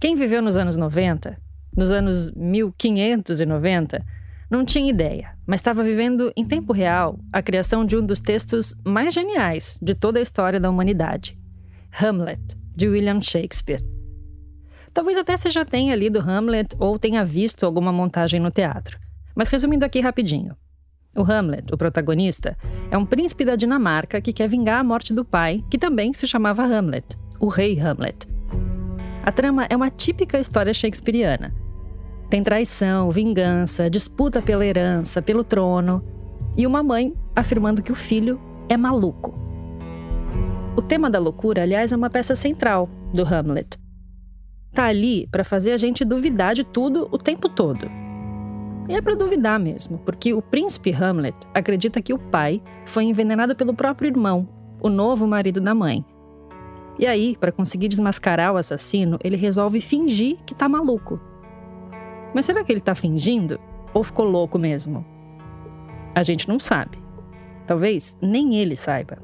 Quem viveu nos anos 90, nos anos 1590, não tinha ideia, mas estava vivendo em tempo real a criação de um dos textos mais geniais de toda a história da humanidade, Hamlet, de William Shakespeare. Talvez até você já tenha lido Hamlet ou tenha visto alguma montagem no teatro. Mas resumindo aqui rapidinho. O Hamlet, o protagonista, é um príncipe da Dinamarca que quer vingar a morte do pai, que também se chamava Hamlet, o rei Hamlet. A trama é uma típica história shakespeariana, tem traição, vingança, disputa pela herança, pelo trono e uma mãe afirmando que o filho é maluco. O tema da loucura, aliás, é uma peça central do Hamlet. Tá ali para fazer a gente duvidar de tudo o tempo todo. E é para duvidar mesmo, porque o príncipe Hamlet acredita que o pai foi envenenado pelo próprio irmão, o novo marido da mãe. E aí, para conseguir desmascarar o assassino, ele resolve fingir que tá maluco mas será que ele está fingindo? Ou ficou louco mesmo? A gente não sabe. Talvez nem ele saiba.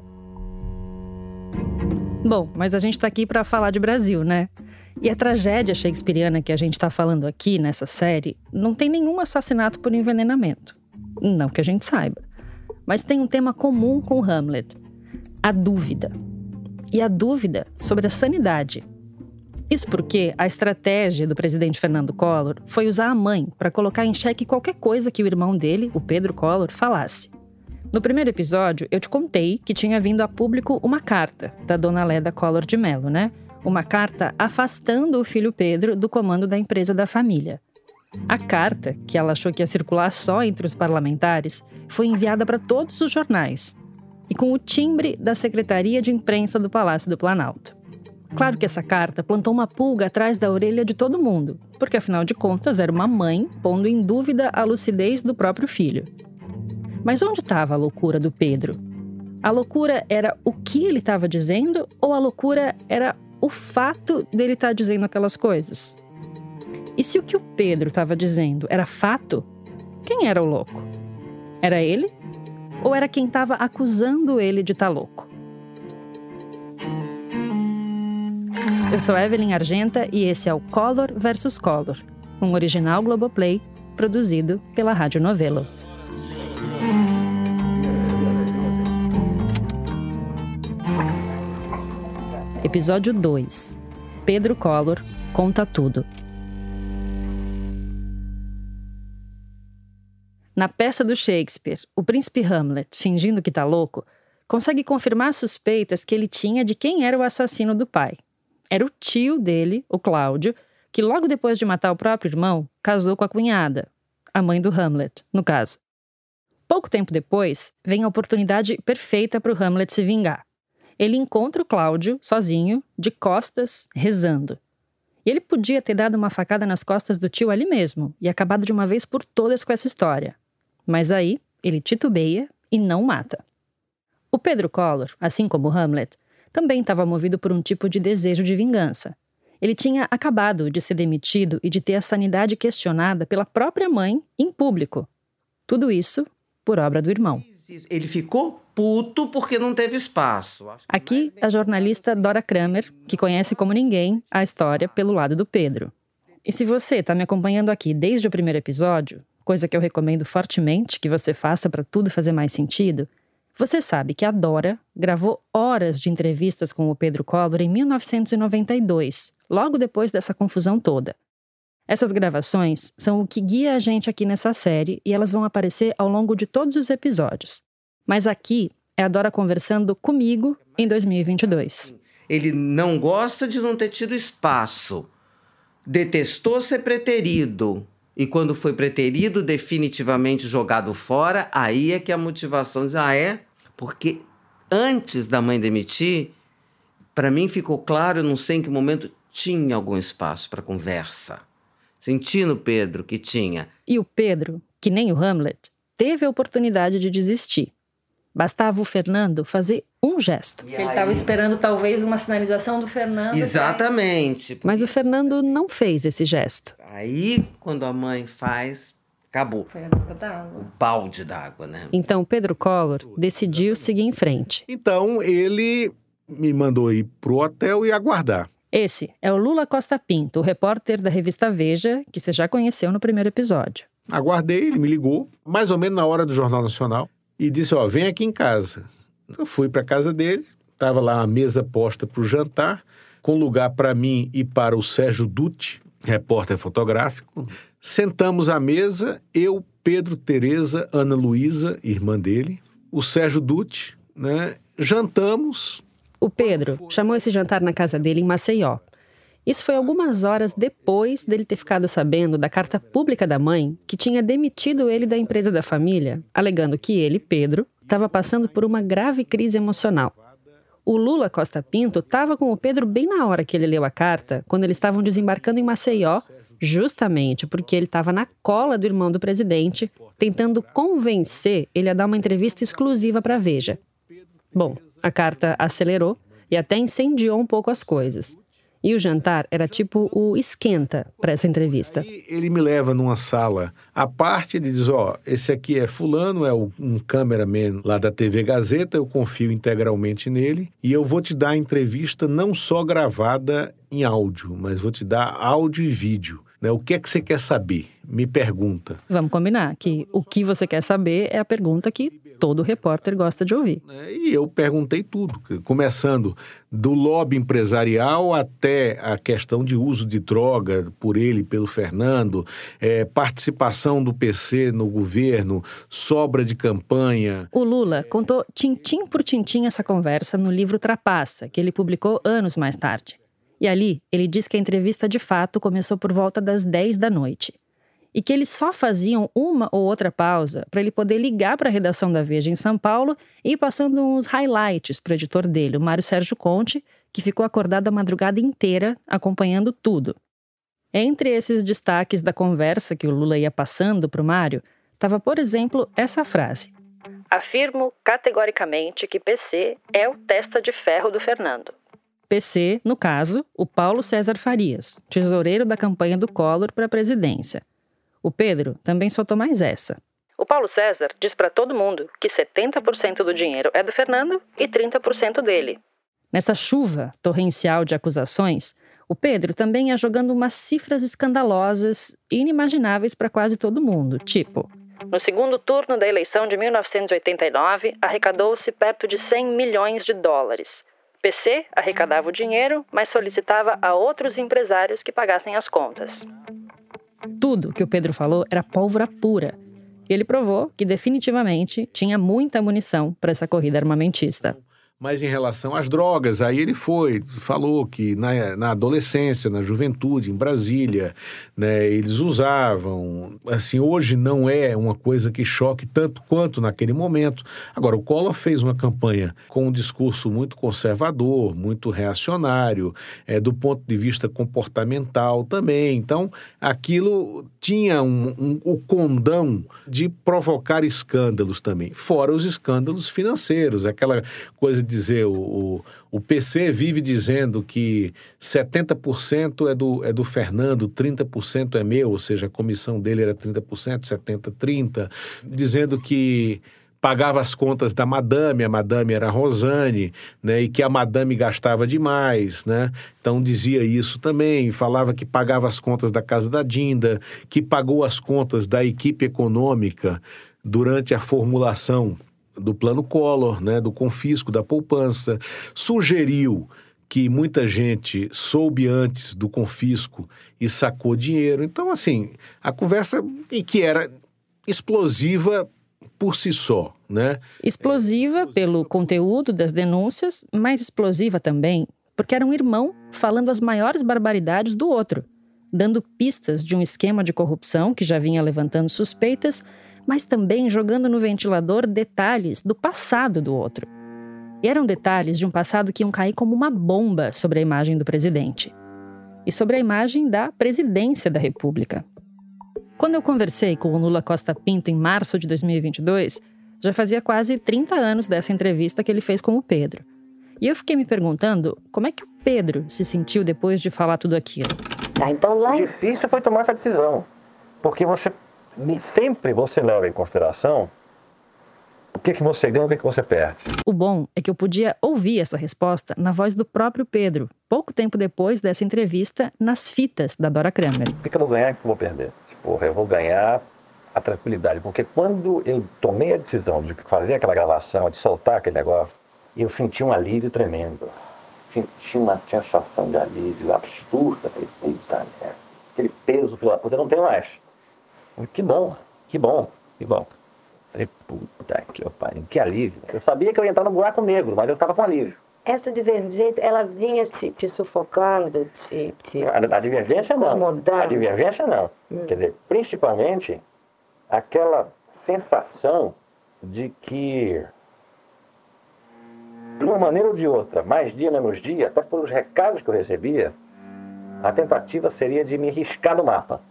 Bom, mas a gente está aqui para falar de Brasil, né? E a tragédia shakespeariana que a gente está falando aqui nessa série não tem nenhum assassinato por envenenamento. Não que a gente saiba. Mas tem um tema comum com Hamlet: a dúvida. E a dúvida sobre a sanidade isso porque a estratégia do presidente Fernando Collor foi usar a mãe para colocar em xeque qualquer coisa que o irmão dele, o Pedro Collor, falasse. No primeiro episódio, eu te contei que tinha vindo a público uma carta da dona Leda Collor de Mello, né? Uma carta afastando o filho Pedro do comando da empresa da família. A carta, que ela achou que ia circular só entre os parlamentares, foi enviada para todos os jornais e com o timbre da Secretaria de Imprensa do Palácio do Planalto. Claro que essa carta plantou uma pulga atrás da orelha de todo mundo, porque afinal de contas era uma mãe pondo em dúvida a lucidez do próprio filho. Mas onde estava a loucura do Pedro? A loucura era o que ele estava dizendo ou a loucura era o fato dele estar tá dizendo aquelas coisas? E se o que o Pedro estava dizendo era fato, quem era o louco? Era ele? Ou era quem estava acusando ele de estar tá louco? Eu sou Evelyn Argenta e esse é o Color versus Color, um original Globoplay produzido pela Rádio Novelo. Episódio 2 Pedro Collor conta tudo. Na peça do Shakespeare, o príncipe Hamlet, fingindo que está louco, consegue confirmar suspeitas que ele tinha de quem era o assassino do pai, era o tio dele, o Cláudio, que logo depois de matar o próprio irmão, casou com a cunhada, a mãe do Hamlet, no caso. Pouco tempo depois, vem a oportunidade perfeita para o Hamlet se vingar. Ele encontra o Cláudio, sozinho, de costas, rezando. E ele podia ter dado uma facada nas costas do tio ali mesmo e acabado de uma vez por todas com essa história. Mas aí, ele titubeia e não mata. O Pedro Collor, assim como Hamlet, também estava movido por um tipo de desejo de vingança. Ele tinha acabado de ser demitido e de ter a sanidade questionada pela própria mãe em público. Tudo isso por obra do irmão. Ele ficou puto porque não teve espaço. Aqui, a jornalista Dora Kramer, que conhece como ninguém a história pelo lado do Pedro. E se você está me acompanhando aqui desde o primeiro episódio, coisa que eu recomendo fortemente que você faça para tudo fazer mais sentido, você sabe que a Dora gravou horas de entrevistas com o Pedro Collor em 1992, logo depois dessa confusão toda. Essas gravações são o que guia a gente aqui nessa série e elas vão aparecer ao longo de todos os episódios. Mas aqui é a Dora conversando comigo em 2022. Ele não gosta de não ter tido espaço. Detestou ser preterido. E quando foi preterido, definitivamente jogado fora, aí é que a motivação diz: ah, é? Porque antes da mãe demitir, para mim ficou claro, eu não sei em que momento, tinha algum espaço para conversa. Senti no Pedro que tinha. E o Pedro, que nem o Hamlet, teve a oportunidade de desistir. Bastava o Fernando fazer um gesto. Ele estava esperando talvez uma sinalização do Fernando. Exatamente. Mas o Fernando não fez esse gesto. Aí, quando a mãe faz, acabou. Foi a gota d'água. O balde d'água, né? Então Pedro Collor decidiu seguir em frente. Então ele me mandou ir pro hotel e aguardar. Esse é o Lula Costa Pinto, o repórter da revista Veja, que você já conheceu no primeiro episódio. Aguardei, ele me ligou, mais ou menos na hora do Jornal Nacional, e disse: Ó, vem aqui em casa. Eu fui para a casa dele, estava lá a mesa posta para o jantar, com lugar para mim e para o Sérgio Dutti, repórter fotográfico. Sentamos à mesa, eu, Pedro, Tereza, Ana Luísa, irmã dele, o Sérgio Dutti, né? Jantamos. O Pedro chamou esse jantar na casa dele em Maceió. Isso foi algumas horas depois dele ter ficado sabendo da carta pública da mãe que tinha demitido ele da empresa da família, alegando que ele, Pedro, estava passando por uma grave crise emocional. O Lula Costa Pinto estava com o Pedro bem na hora que ele leu a carta, quando eles estavam desembarcando em Maceió, justamente porque ele estava na cola do irmão do presidente, tentando convencer ele a dar uma entrevista exclusiva para a Veja. Bom, a carta acelerou e até incendiou um pouco as coisas. E o jantar era tipo o esquenta para essa entrevista. Aí ele me leva numa sala à parte, ele diz: Ó, oh, esse aqui é Fulano, é um cameraman lá da TV Gazeta, eu confio integralmente nele, e eu vou te dar a entrevista não só gravada em áudio, mas vou te dar áudio e vídeo. Né? O que é que você quer saber? Me pergunta. Vamos combinar que o que você quer saber é a pergunta que todo repórter gosta de ouvir. É, e eu perguntei tudo, começando do lobby empresarial até a questão de uso de droga por ele, pelo Fernando, é, participação do PC no governo, sobra de campanha. O Lula contou tintim por tintim essa conversa no livro Trapaça, que ele publicou anos mais tarde. E ali ele diz que a entrevista de fato começou por volta das 10 da noite e que eles só faziam uma ou outra pausa para ele poder ligar para a redação da Veja em São Paulo e ir passando uns highlights para o editor dele, o Mário Sérgio Conte, que ficou acordado a madrugada inteira acompanhando tudo. Entre esses destaques da conversa que o Lula ia passando para o Mário, estava, por exemplo, essa frase: Afirmo categoricamente que PC é o testa de ferro do Fernando. PC, no caso, o Paulo César Farias, tesoureiro da campanha do Collor para a presidência. O Pedro também soltou mais essa. O Paulo César diz para todo mundo que 70% do dinheiro é do Fernando e 30% dele. Nessa chuva torrencial de acusações, o Pedro também ia jogando umas cifras escandalosas e inimagináveis para quase todo mundo, tipo: no segundo turno da eleição de 1989, arrecadou-se perto de 100 milhões de dólares. PC arrecadava o dinheiro, mas solicitava a outros empresários que pagassem as contas. Tudo que o Pedro falou era pólvora pura. E ele provou que definitivamente tinha muita munição para essa corrida armamentista. Mas em relação às drogas, aí ele foi, falou que na, na adolescência, na juventude, em Brasília, né, eles usavam. Assim, hoje não é uma coisa que choque tanto quanto naquele momento. Agora, o Collor fez uma campanha com um discurso muito conservador, muito reacionário, é, do ponto de vista comportamental também. Então, aquilo tinha um, um, o condão de provocar escândalos também, fora os escândalos financeiros, aquela coisa dizer, o, o, PC vive dizendo que 70% é do, é do Fernando, 30% é meu, ou seja, a comissão dele era 30%, 70%, 30%, dizendo que pagava as contas da madame, a madame era a Rosane, né, e que a madame gastava demais, né? Então dizia isso também, falava que pagava as contas da casa da Dinda, que pagou as contas da equipe econômica durante a formulação do plano Collor, né, do confisco, da poupança, sugeriu que muita gente soube antes do confisco e sacou dinheiro. Então, assim, a conversa que era explosiva por si só, né? Explosiva pelo conteúdo das denúncias, mas explosiva também porque era um irmão falando as maiores barbaridades do outro, dando pistas de um esquema de corrupção que já vinha levantando suspeitas mas também jogando no ventilador detalhes do passado do outro. E eram detalhes de um passado que iam cair como uma bomba sobre a imagem do presidente e sobre a imagem da presidência da República. Quando eu conversei com o Lula Costa Pinto em março de 2022, já fazia quase 30 anos dessa entrevista que ele fez com o Pedro. E eu fiquei me perguntando como é que o Pedro se sentiu depois de falar tudo aquilo. Tá, então lá. Difícil foi tomar essa decisão. Porque você sempre você leva em consideração que, que você ganha, o que, que você perde? O bom é que eu podia ouvir essa resposta na voz do próprio Pedro, pouco tempo depois dessa entrevista, nas fitas da Dora Kramer. O que, que eu vou ganhar e o que eu vou perder? Porra, eu vou ganhar a tranquilidade, porque quando eu tomei a decisão de fazer aquela gravação, de soltar aquele negócio, eu senti um alívio tremendo. Senti uma sensação de alívio absurda. Puta merda. Aquele peso pela puta, não tenho mais. Que bom, que bom, que bom. Falei, puta que pariu, que alívio. Eu sabia que eu ia entrar no buraco negro, mas eu estava com alívio. Essa divergência, ela vinha te, te sufocando, te, te A, a divergência não. A divergência não. Quer dizer, principalmente aquela sensação de que, de uma maneira ou de outra, mais dia menos dia, até pelos recados que eu recebia, a tentativa seria de me riscar do mapa.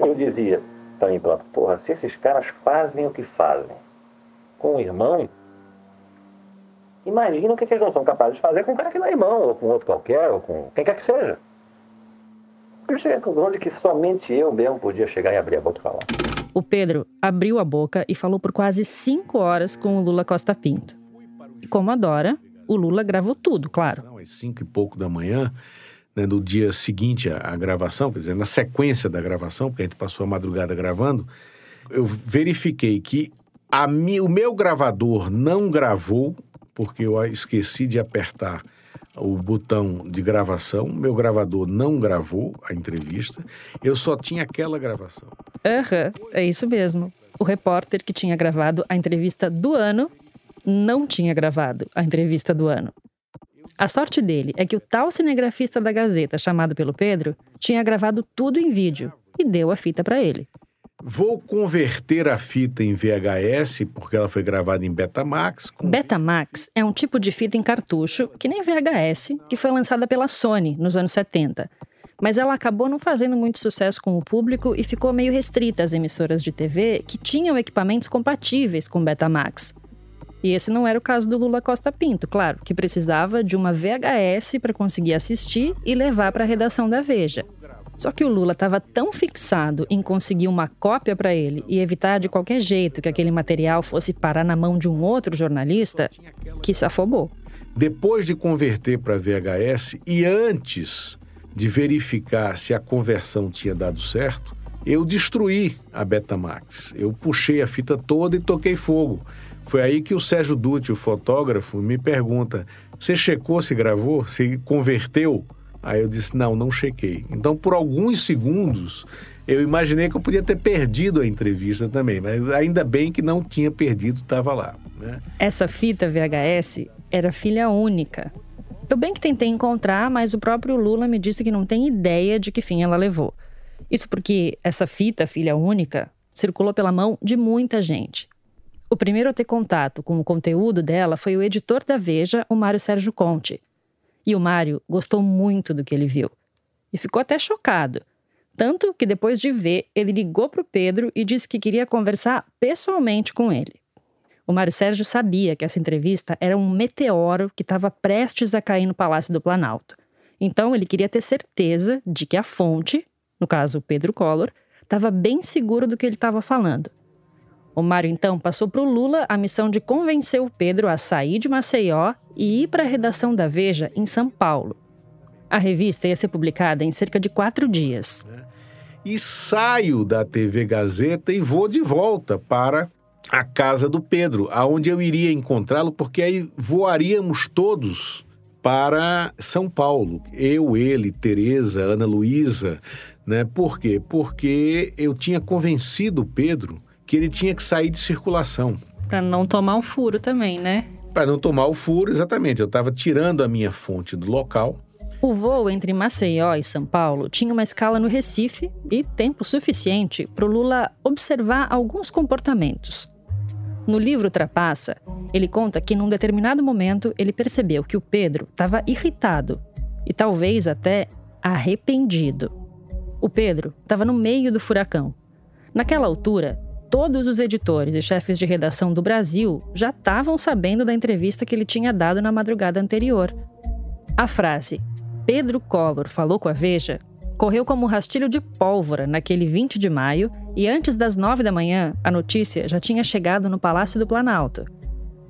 Eu dizia para mim, próprio, porra, se esses caras fazem o que fazem com o irmão, imagina o que, que eles não são capazes de fazer com um cara que não é irmão, ou com outro qualquer, ou com quem quer que seja. Eu cheguei à conclusão de que somente eu mesmo podia chegar e abrir a boca e falar. O Pedro abriu a boca e falou por quase cinco horas com o Lula Costa Pinto. E como adora, o Lula gravou tudo, claro. Às cinco e pouco da manhã, né, no dia seguinte à, à gravação, quer dizer, na sequência da gravação, porque a gente passou a madrugada gravando, eu verifiquei que a mi, o meu gravador não gravou, porque eu esqueci de apertar o botão de gravação, meu gravador não gravou a entrevista, eu só tinha aquela gravação. Aham, é isso mesmo. O repórter que tinha gravado a entrevista do ano não tinha gravado a entrevista do ano. A sorte dele é que o tal cinegrafista da Gazeta, chamado pelo Pedro, tinha gravado tudo em vídeo e deu a fita para ele. Vou converter a fita em VHS, porque ela foi gravada em Betamax. Com... Betamax é um tipo de fita em cartucho, que nem VHS, que foi lançada pela Sony nos anos 70. Mas ela acabou não fazendo muito sucesso com o público e ficou meio restrita às emissoras de TV que tinham equipamentos compatíveis com Betamax. E esse não era o caso do Lula Costa Pinto, claro, que precisava de uma VHS para conseguir assistir e levar para a redação da Veja. Só que o Lula estava tão fixado em conseguir uma cópia para ele e evitar de qualquer jeito que aquele material fosse parar na mão de um outro jornalista que se afobou. Depois de converter para VHS e antes de verificar se a conversão tinha dado certo, eu destruí a Betamax. Eu puxei a fita toda e toquei fogo. Foi aí que o Sérgio Dutti, o fotógrafo, me pergunta: Você checou se gravou? Se converteu? Aí eu disse: Não, não chequei. Então, por alguns segundos, eu imaginei que eu podia ter perdido a entrevista também, mas ainda bem que não tinha perdido, estava lá. Né? Essa fita VHS era filha única. Eu bem que tentei encontrar, mas o próprio Lula me disse que não tem ideia de que fim ela levou. Isso porque essa fita, filha única, circulou pela mão de muita gente. O primeiro a ter contato com o conteúdo dela foi o editor da Veja, o Mário Sérgio Conte. E o Mário gostou muito do que ele viu. E ficou até chocado. Tanto que depois de ver, ele ligou para o Pedro e disse que queria conversar pessoalmente com ele. O Mário Sérgio sabia que essa entrevista era um meteoro que estava prestes a cair no Palácio do Planalto. Então ele queria ter certeza de que a fonte, no caso Pedro Collor, estava bem seguro do que ele estava falando. O Mário então passou para o Lula a missão de convencer o Pedro a sair de Maceió e ir para a redação da Veja em São Paulo. A revista ia ser publicada em cerca de quatro dias. E saio da TV Gazeta e vou de volta para a casa do Pedro, aonde eu iria encontrá-lo, porque aí voaríamos todos para São Paulo. Eu, ele, Tereza, Ana Luísa, né? Por quê? Porque eu tinha convencido o Pedro que ele tinha que sair de circulação. Para não tomar um furo também, né? Para não tomar o furo, exatamente. Eu estava tirando a minha fonte do local. O voo entre Maceió e São Paulo tinha uma escala no Recife e tempo suficiente para o Lula observar alguns comportamentos. No livro Trapaça, ele conta que num determinado momento ele percebeu que o Pedro estava irritado e talvez até arrependido. O Pedro estava no meio do furacão. Naquela altura, todos os editores e chefes de redação do Brasil já estavam sabendo da entrevista que ele tinha dado na madrugada anterior. A frase Pedro Collor falou com a Veja correu como um rastilho de pólvora naquele 20 de maio e antes das 9 da manhã, a notícia já tinha chegado no Palácio do Planalto.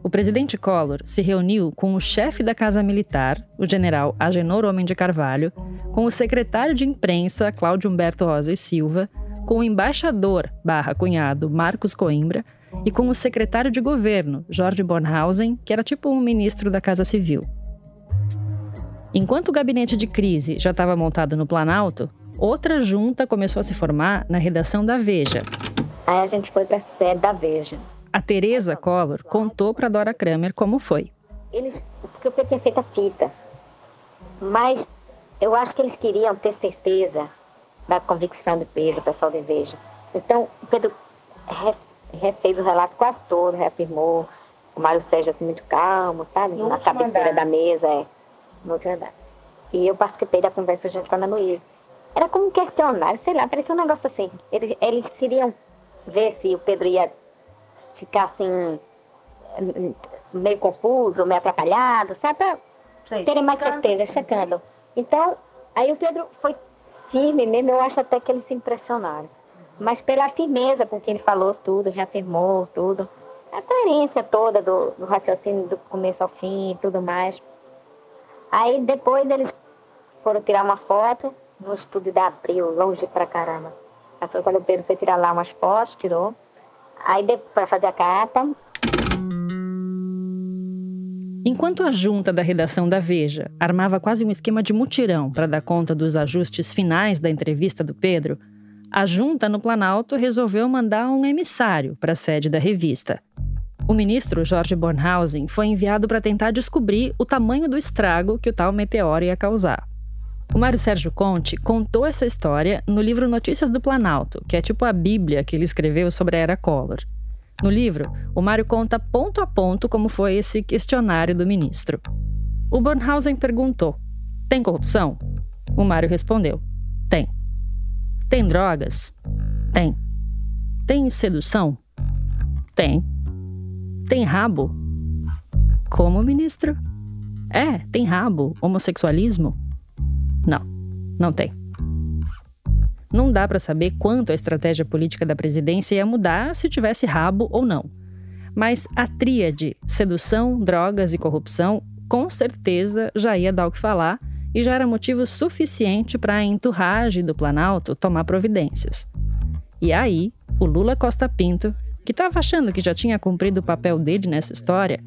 O presidente Collor se reuniu com o chefe da Casa Militar, o general Agenor Homem de Carvalho, com o secretário de imprensa, Cláudio Humberto Rosa e Silva, com o embaixador, barra cunhado, Marcos Coimbra, e com o secretário de governo, Jorge Bornhausen, que era tipo um ministro da Casa Civil. Enquanto o gabinete de crise já estava montado no Planalto, outra junta começou a se formar na redação da Veja. Aí a gente foi para a sede da Veja. A Teresa Collor contou para Dora Kramer como foi. Eles, porque eu tinha feito a fita, mas eu acho que eles queriam ter certeza da convicção do Pedro, o pessoal da Veja. Então, o Pedro refez o relato quase todo, reafirmou. O Mário Sérgio muito calmo, sabe? No Na cabeceira andar. da mesa, é. No andar. E eu participei da conversa junto com a Ana Luísa. Era como um questionário, sei lá, parecia um negócio assim. Eles, eles queriam ver se o Pedro ia ficar assim, meio confuso, meio atrapalhado, sabe? Pra terem mais certeza, secando. Então, aí o Pedro foi firme mesmo, eu acho até que eles se impressionaram. Mas pela firmeza com que ele falou tudo, reafirmou tudo. A coerência toda do, do raciocínio do começo ao fim e tudo mais. Aí depois eles foram tirar uma foto no estúdio da Abril, longe pra caramba. Aí foi quando o Pedro foi tirar lá umas fotos, tirou. Aí depois para fazer a carta, Enquanto a junta da redação da Veja armava quase um esquema de mutirão para dar conta dos ajustes finais da entrevista do Pedro, a junta no Planalto resolveu mandar um emissário para a sede da revista. O ministro Jorge Bornhausen foi enviado para tentar descobrir o tamanho do estrago que o tal meteoro ia causar. O Mário Sérgio Conte contou essa história no livro Notícias do Planalto, que é tipo a Bíblia que ele escreveu sobre a era Collor. No livro, o Mário conta ponto a ponto como foi esse questionário do ministro. O Bornhausen perguntou: tem corrupção? O Mário respondeu: tem. Tem drogas? Tem. Tem sedução? Tem. Tem rabo? Como, ministro? É, tem rabo. Homossexualismo? Não, não tem. Não dá para saber quanto a estratégia política da presidência ia mudar se tivesse rabo ou não. Mas a tríade sedução, drogas e corrupção com certeza já ia dar o que falar e já era motivo suficiente para a enturragem do Planalto tomar providências. E aí, o Lula Costa Pinto, que estava achando que já tinha cumprido o papel dele nessa história,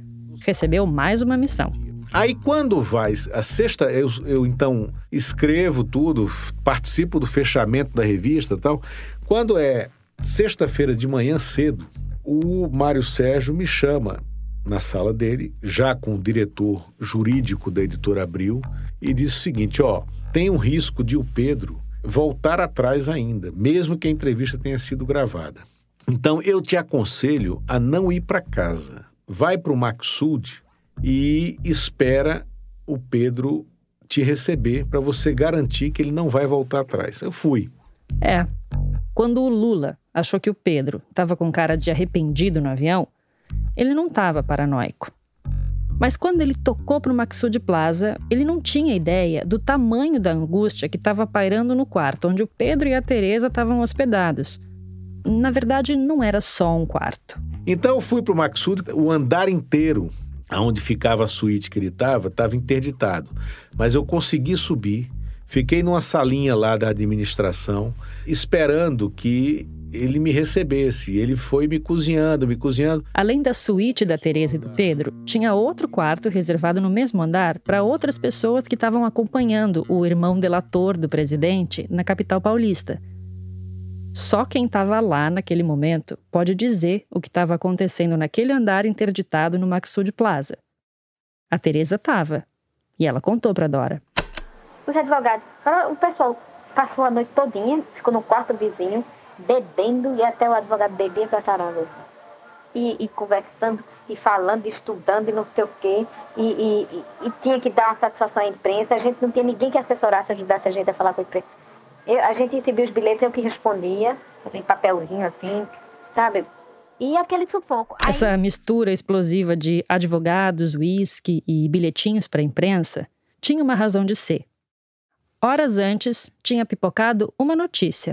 recebeu mais uma missão. Aí quando vai a sexta, eu, eu então escrevo tudo, participo do fechamento da revista e tal. Quando é sexta-feira de manhã cedo, o Mário Sérgio me chama na sala dele, já com o diretor jurídico da editora Abril, e diz o seguinte: ó, tem um risco de o Pedro voltar atrás ainda, mesmo que a entrevista tenha sido gravada. Então eu te aconselho a não ir para casa. Vai para o Maxud e espera o Pedro te receber para você garantir que ele não vai voltar atrás. Eu fui. É, quando o Lula achou que o Pedro estava com cara de arrependido no avião, ele não estava paranoico. Mas quando ele tocou para o Maxud Plaza, ele não tinha ideia do tamanho da angústia que estava pairando no quarto onde o Pedro e a Teresa estavam hospedados. Na verdade, não era só um quarto. Então eu fui para o Maxud, o andar inteiro, aonde ficava a suíte que ele estava, estava interditado. Mas eu consegui subir, fiquei numa salinha lá da administração, esperando que ele me recebesse. Ele foi me cozinhando, me cozinhando. Além da suíte da Teresa e do Pedro, tinha outro quarto reservado no mesmo andar para outras pessoas que estavam acompanhando o irmão delator do presidente na capital paulista. Só quem estava lá naquele momento pode dizer o que estava acontecendo naquele andar interditado no Maxud Plaza. A Teresa estava, e ela contou para Dora. Os advogados, ah, o pessoal passou a noite todinha, ficou no quarto vizinho, bebendo, e até o advogado bebia pra caramba, assim. E, e conversando, e falando, e estudando, e não sei o quê. E, e- e- tinha que dar uma satisfação à imprensa. A gente não tinha ninguém que assessorasse, ajudasse a gente a falar com a imprensa. Eu- a gente recebia os bilhetes, eu que respondia, em papelzinho assim, sabe? E aquele sufoco. Aí- Essa mistura explosiva de advogados, uísque e bilhetinhos para a imprensa tinha uma razão de ser. horas antes, tinha pipocado uma notícia.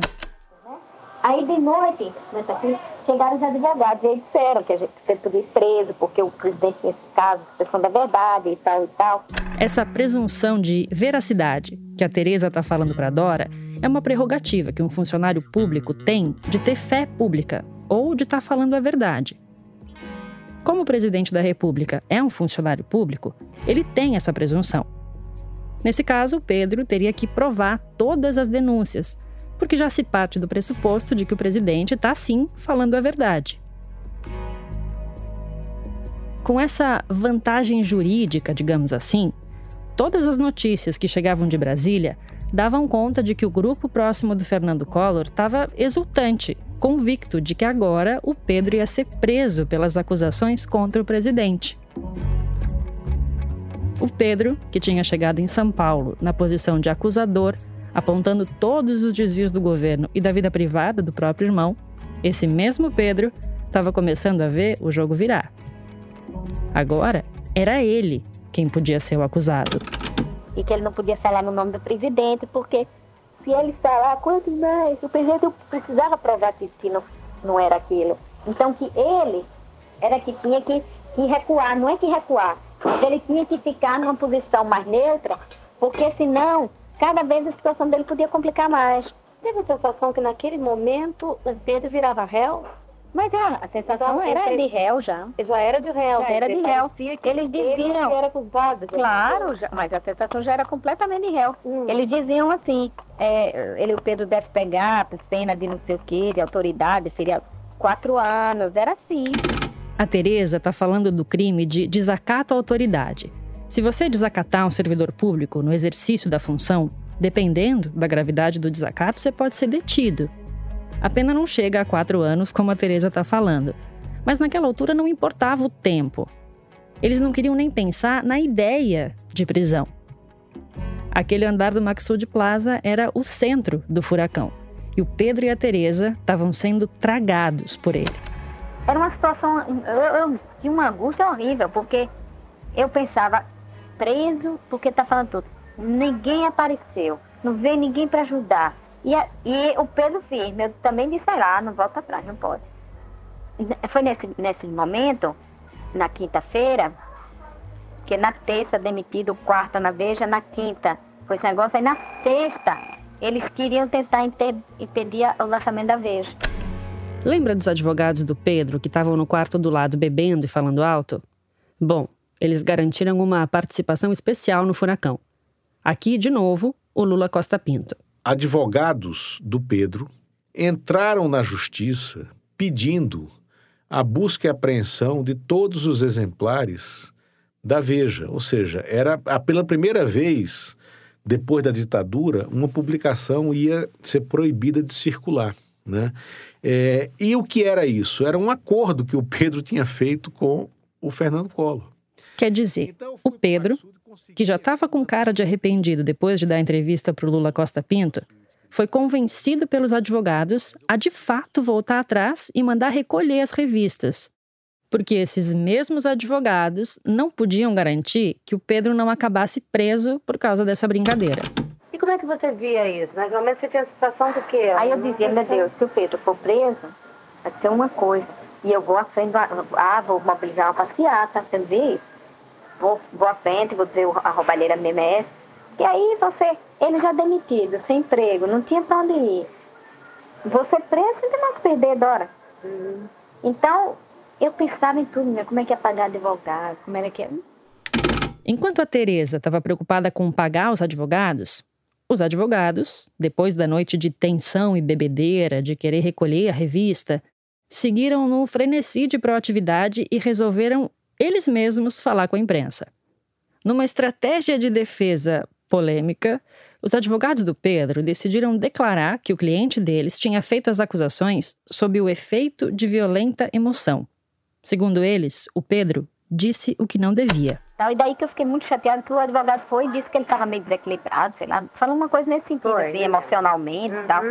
Aí de noite, nessa aqui, chegaram os advogados e eles disseram que a gente que podia ir preso, porque o presidente nesse caso, questão da verdade e tal e tal. Essa presunção de veracidade que a Tereza está falando para Dora é uma prerrogativa que um funcionário público tem de ter fé pública ou de estar tá falando a verdade. Como o presidente da República é um funcionário público, ele tem essa presunção. Nesse caso, Pedro teria que provar todas as denúncias, porque já se parte do pressuposto de que o presidente está sim falando a verdade. Com essa vantagem jurídica, digamos assim, todas as notícias que chegavam de Brasília davam conta de que o grupo próximo do Fernando Collor estava exultante, convicto de que agora o Pedro ia ser preso pelas acusações contra o presidente. O Pedro, que tinha chegado em São Paulo na posição de acusador, apontando todos os desvios do governo e da vida privada do próprio irmão, esse mesmo Pedro estava começando a ver o jogo virar. Agora, era ele quem podia ser o acusado. E que ele não podia falar no nome do presidente, porque se ele falar, quanto mais? O presidente precisava provar que isso não, não era aquilo. Então, que ele era que tinha que, que recuar, não é que recuar, ele tinha que ficar numa posição mais neutra, porque senão cada vez a situação dele podia complicar mais. Teve a sensação que naquele momento o Pedro virava réu? Mas a, a sensação era de réu já. Já era de réu. Já era de réu. Eles diziam. Ele era culpado. Claro, já, mas a sensação já era completamente de réu. Hum. Eles diziam assim: é, ele, o Pedro deve pegar pena de não sei o quê, de autoridade, seria quatro anos. Era assim. A Tereza está falando do crime de desacato à autoridade. Se você desacatar um servidor público no exercício da função, dependendo da gravidade do desacato, você pode ser detido. A pena não chega a quatro anos, como a Teresa está falando. Mas naquela altura não importava o tempo. Eles não queriam nem pensar na ideia de prisão. Aquele andar do Maxud Plaza era o centro do furacão. E o Pedro e a Teresa estavam sendo tragados por ele. Era uma situação. Eu, eu tinha uma angústia horrível, porque eu pensava, preso porque tá falando tudo. Ninguém apareceu, não veio ninguém para ajudar. E, a, e o Pedro Firme, eu também disse lá, não volta atrás, não posso. Foi nesse, nesse momento, na quinta-feira, que na terça demitido, quarta na Veja, na quinta foi esse negócio, aí na sexta eles queriam tentar impedir o lançamento da Veja. Lembra dos advogados do Pedro que estavam no quarto do lado bebendo e falando alto? Bom, eles garantiram uma participação especial no furacão. Aqui, de novo, o Lula Costa Pinto. Advogados do Pedro entraram na justiça pedindo a busca e apreensão de todos os exemplares da Veja. Ou seja, era pela primeira vez, depois da ditadura, uma publicação ia ser proibida de circular. Né? É, e o que era isso? Era um acordo que o Pedro tinha feito com o Fernando Collor. Quer dizer, então, o Pedro, que já estava com cara de arrependido depois de dar entrevista para o Lula Costa Pinto, foi convencido pelos advogados a de fato voltar atrás e mandar recolher as revistas. Porque esses mesmos advogados não podiam garantir que o Pedro não acabasse preso por causa dessa brincadeira. E como é que você via isso? Mais ou menos você tinha a sensação do quê? Aí eu dizia, meu Deus, se o Pedro for preso, vai ter uma coisa. E eu vou à frente, ah, vou mobilizar uma passeata, você isso? Vou, vou à frente, vou dizer a roubalheira MMS. E aí você, ele já demitido, sem emprego, não tinha para onde ir. Você preso, você não perder, Dora. Uhum. Então, eu pensava em tudo, né? como é que ia pagar advogado, como era que ia... Enquanto a Tereza estava preocupada com pagar os advogados, os advogados, depois da noite de tensão e bebedeira, de querer recolher a revista, seguiram no frenesi de proatividade e resolveram eles mesmos falar com a imprensa. Numa estratégia de defesa polêmica, os advogados do Pedro decidiram declarar que o cliente deles tinha feito as acusações sob o efeito de violenta emoção. Segundo eles, o Pedro disse o que não devia. Então, e daí que eu fiquei muito chateada que o advogado foi e disse que ele estava meio desequilibrado, sei lá, falou uma coisa nesse sentido, assim, emocionalmente uhum. e tal.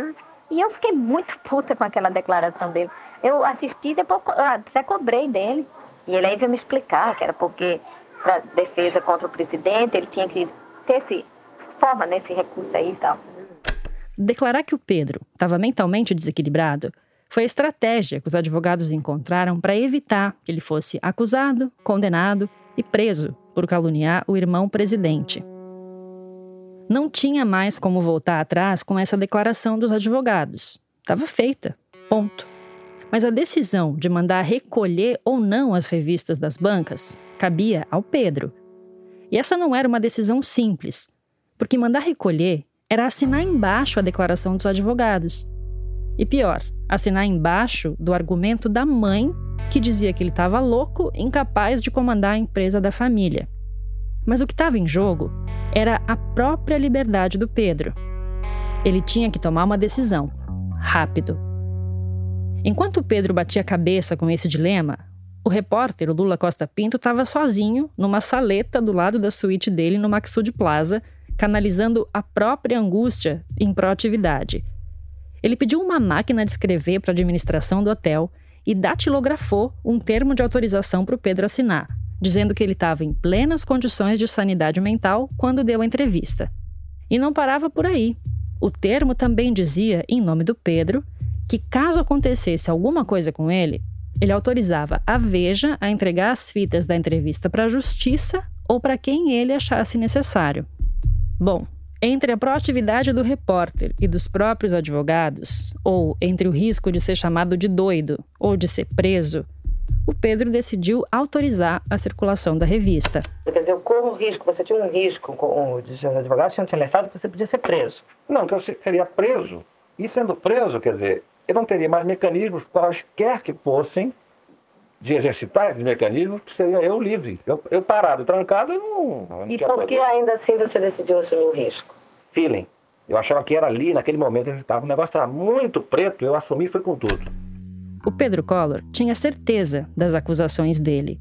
E eu fiquei muito puta com aquela declaração dele. Eu assisti e depois até cobrei dele. E ele aí veio me explicar que era porque, para defesa contra o presidente, ele tinha que ter esse, forma nesse recurso aí e tal. Declarar que o Pedro estava mentalmente desequilibrado foi a estratégia que os advogados encontraram para evitar que ele fosse acusado, condenado e preso por caluniar o irmão presidente. Não tinha mais como voltar atrás com essa declaração dos advogados. Estava feita. Ponto. Mas a decisão de mandar recolher ou não as revistas das bancas cabia ao Pedro. E essa não era uma decisão simples, porque mandar recolher era assinar embaixo a declaração dos advogados. E pior, assinar embaixo do argumento da mãe que dizia que ele estava louco, incapaz de comandar a empresa da família. Mas o que estava em jogo era a própria liberdade do Pedro. Ele tinha que tomar uma decisão, rápido. Enquanto Pedro batia a cabeça com esse dilema, o repórter, o Lula Costa Pinto, estava sozinho numa saleta do lado da suíte dele no Maxud Plaza, canalizando a própria angústia em proatividade. Ele pediu uma máquina de escrever para a administração do hotel e datilografou um termo de autorização para o Pedro assinar dizendo que ele estava em plenas condições de sanidade mental quando deu a entrevista. E não parava por aí. O termo também dizia, em nome do Pedro, que caso acontecesse alguma coisa com ele, ele autorizava a Veja a entregar as fitas da entrevista para a justiça ou para quem ele achasse necessário. Bom, entre a proatividade do repórter e dos próprios advogados, ou entre o risco de ser chamado de doido ou de ser preso, o Pedro decidiu autorizar a circulação da revista. Quer dizer, eu corro um risco, você tinha um risco com os advogados tinham telefado que você podia ser preso. Não, que eu seria preso. E sendo preso, quer dizer, eu não teria mais mecanismos quaisquer que fossem de exercitar esses mecanismos, que seria eu livre. Eu, eu parado, trancado, eu não. não e por que ainda assim você decidiu assumir o risco? Feeling. Eu achava que era ali, naquele momento, que estava. O negócio estava muito preto, eu assumi foi com tudo. O Pedro Collor tinha certeza das acusações dele.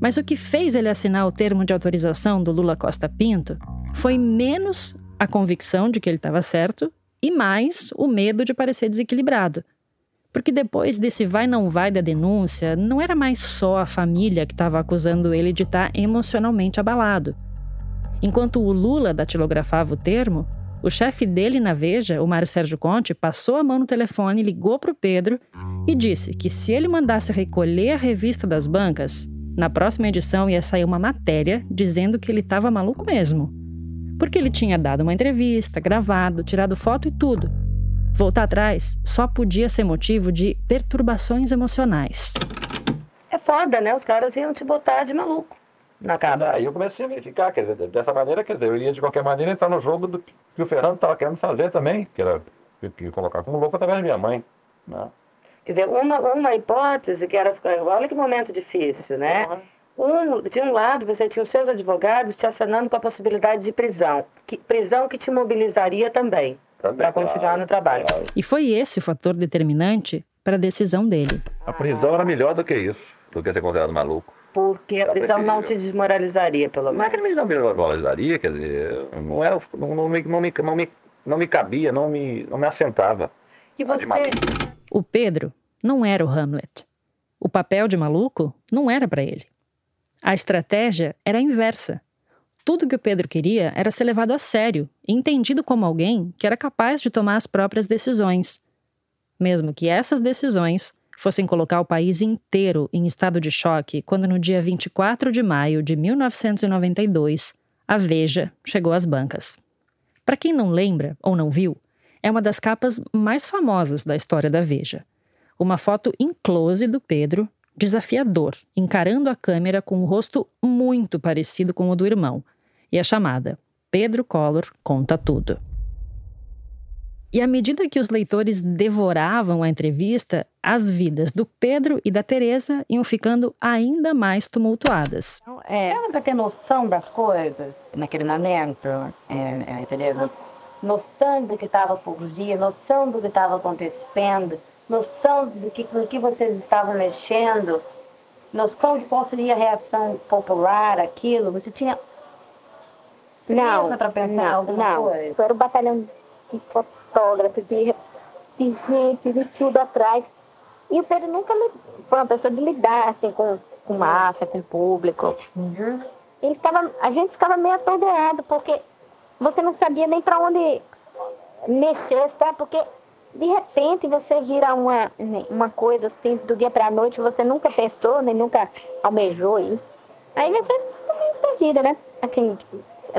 Mas o que fez ele assinar o termo de autorização do Lula Costa Pinto foi menos a convicção de que ele estava certo e mais o medo de parecer desequilibrado. Porque depois desse vai não vai da denúncia, não era mais só a família que estava acusando ele de estar tá emocionalmente abalado. Enquanto o Lula datilografava o termo, o chefe dele na Veja, o Mário Sérgio Conte, passou a mão no telefone, ligou para o Pedro e disse que se ele mandasse recolher a revista das bancas, na próxima edição ia sair uma matéria dizendo que ele estava maluco mesmo. Porque ele tinha dado uma entrevista, gravado, tirado foto e tudo. Voltar atrás só podia ser motivo de perturbações emocionais. É foda, né? Os caras iam te botar de maluco na cara. Aí eu comecei a verificar, quer dizer, dessa maneira, quer dizer, eu ia de qualquer maneira entrar no jogo do que o Fernando estava querendo fazer também, que era que, colocar como louco através da minha mãe. Né? Quer dizer, uma, uma hipótese que era. Olha que momento difícil, né? Um, de um lado, você tinha os seus advogados te acionando com a possibilidade de prisão. Que, prisão que te mobilizaria também, também para continuar claro, no trabalho. Claro. E foi esse o fator determinante para a decisão dele. A prisão era melhor do que isso, do que ser considerado maluco porque a prisão não te desmoralizaria, pelo menos. Não é que me desmoralizaria, quer dizer, não, era, não, não, me, não, me, não, me, não me cabia, não me, não me assentava. E você... O Pedro não era o Hamlet. O papel de maluco não era para ele. A estratégia era inversa. Tudo que o Pedro queria era ser levado a sério e entendido como alguém que era capaz de tomar as próprias decisões. Mesmo que essas decisões fossem colocar o país inteiro em estado de choque quando, no dia 24 de maio de 1992, a Veja chegou às bancas. Para quem não lembra ou não viu, é uma das capas mais famosas da história da Veja. Uma foto em close do Pedro, desafiador, encarando a câmera com um rosto muito parecido com o do irmão, e a chamada Pedro Collor conta tudo. E à medida que os leitores devoravam a entrevista, as vidas do Pedro e da Teresa iam ficando ainda mais tumultuadas. É, era para ter noção das coisas naquele momento, é, é, Teresa. Noção do que estava por dia, noção do que estava acontecendo, noção do que, do que vocês estavam mexendo, noção de qual seria a reação popular, aquilo. Você tinha. Não, não, não. Coisa? Era o batalhão de fotógrafos, de, de gente, de tudo atrás. E o Pedro nunca foi uma pessoa de lidar assim, com, com massa, com público. Uhum. Ele ficava, a gente ficava meio atordoado, porque você não sabia nem para onde mexer, sabe? Porque de repente você vira uma, uma coisa assim, do dia para a noite, você nunca testou, nem nunca almejou. Aí, aí você tá vida, né? Assim,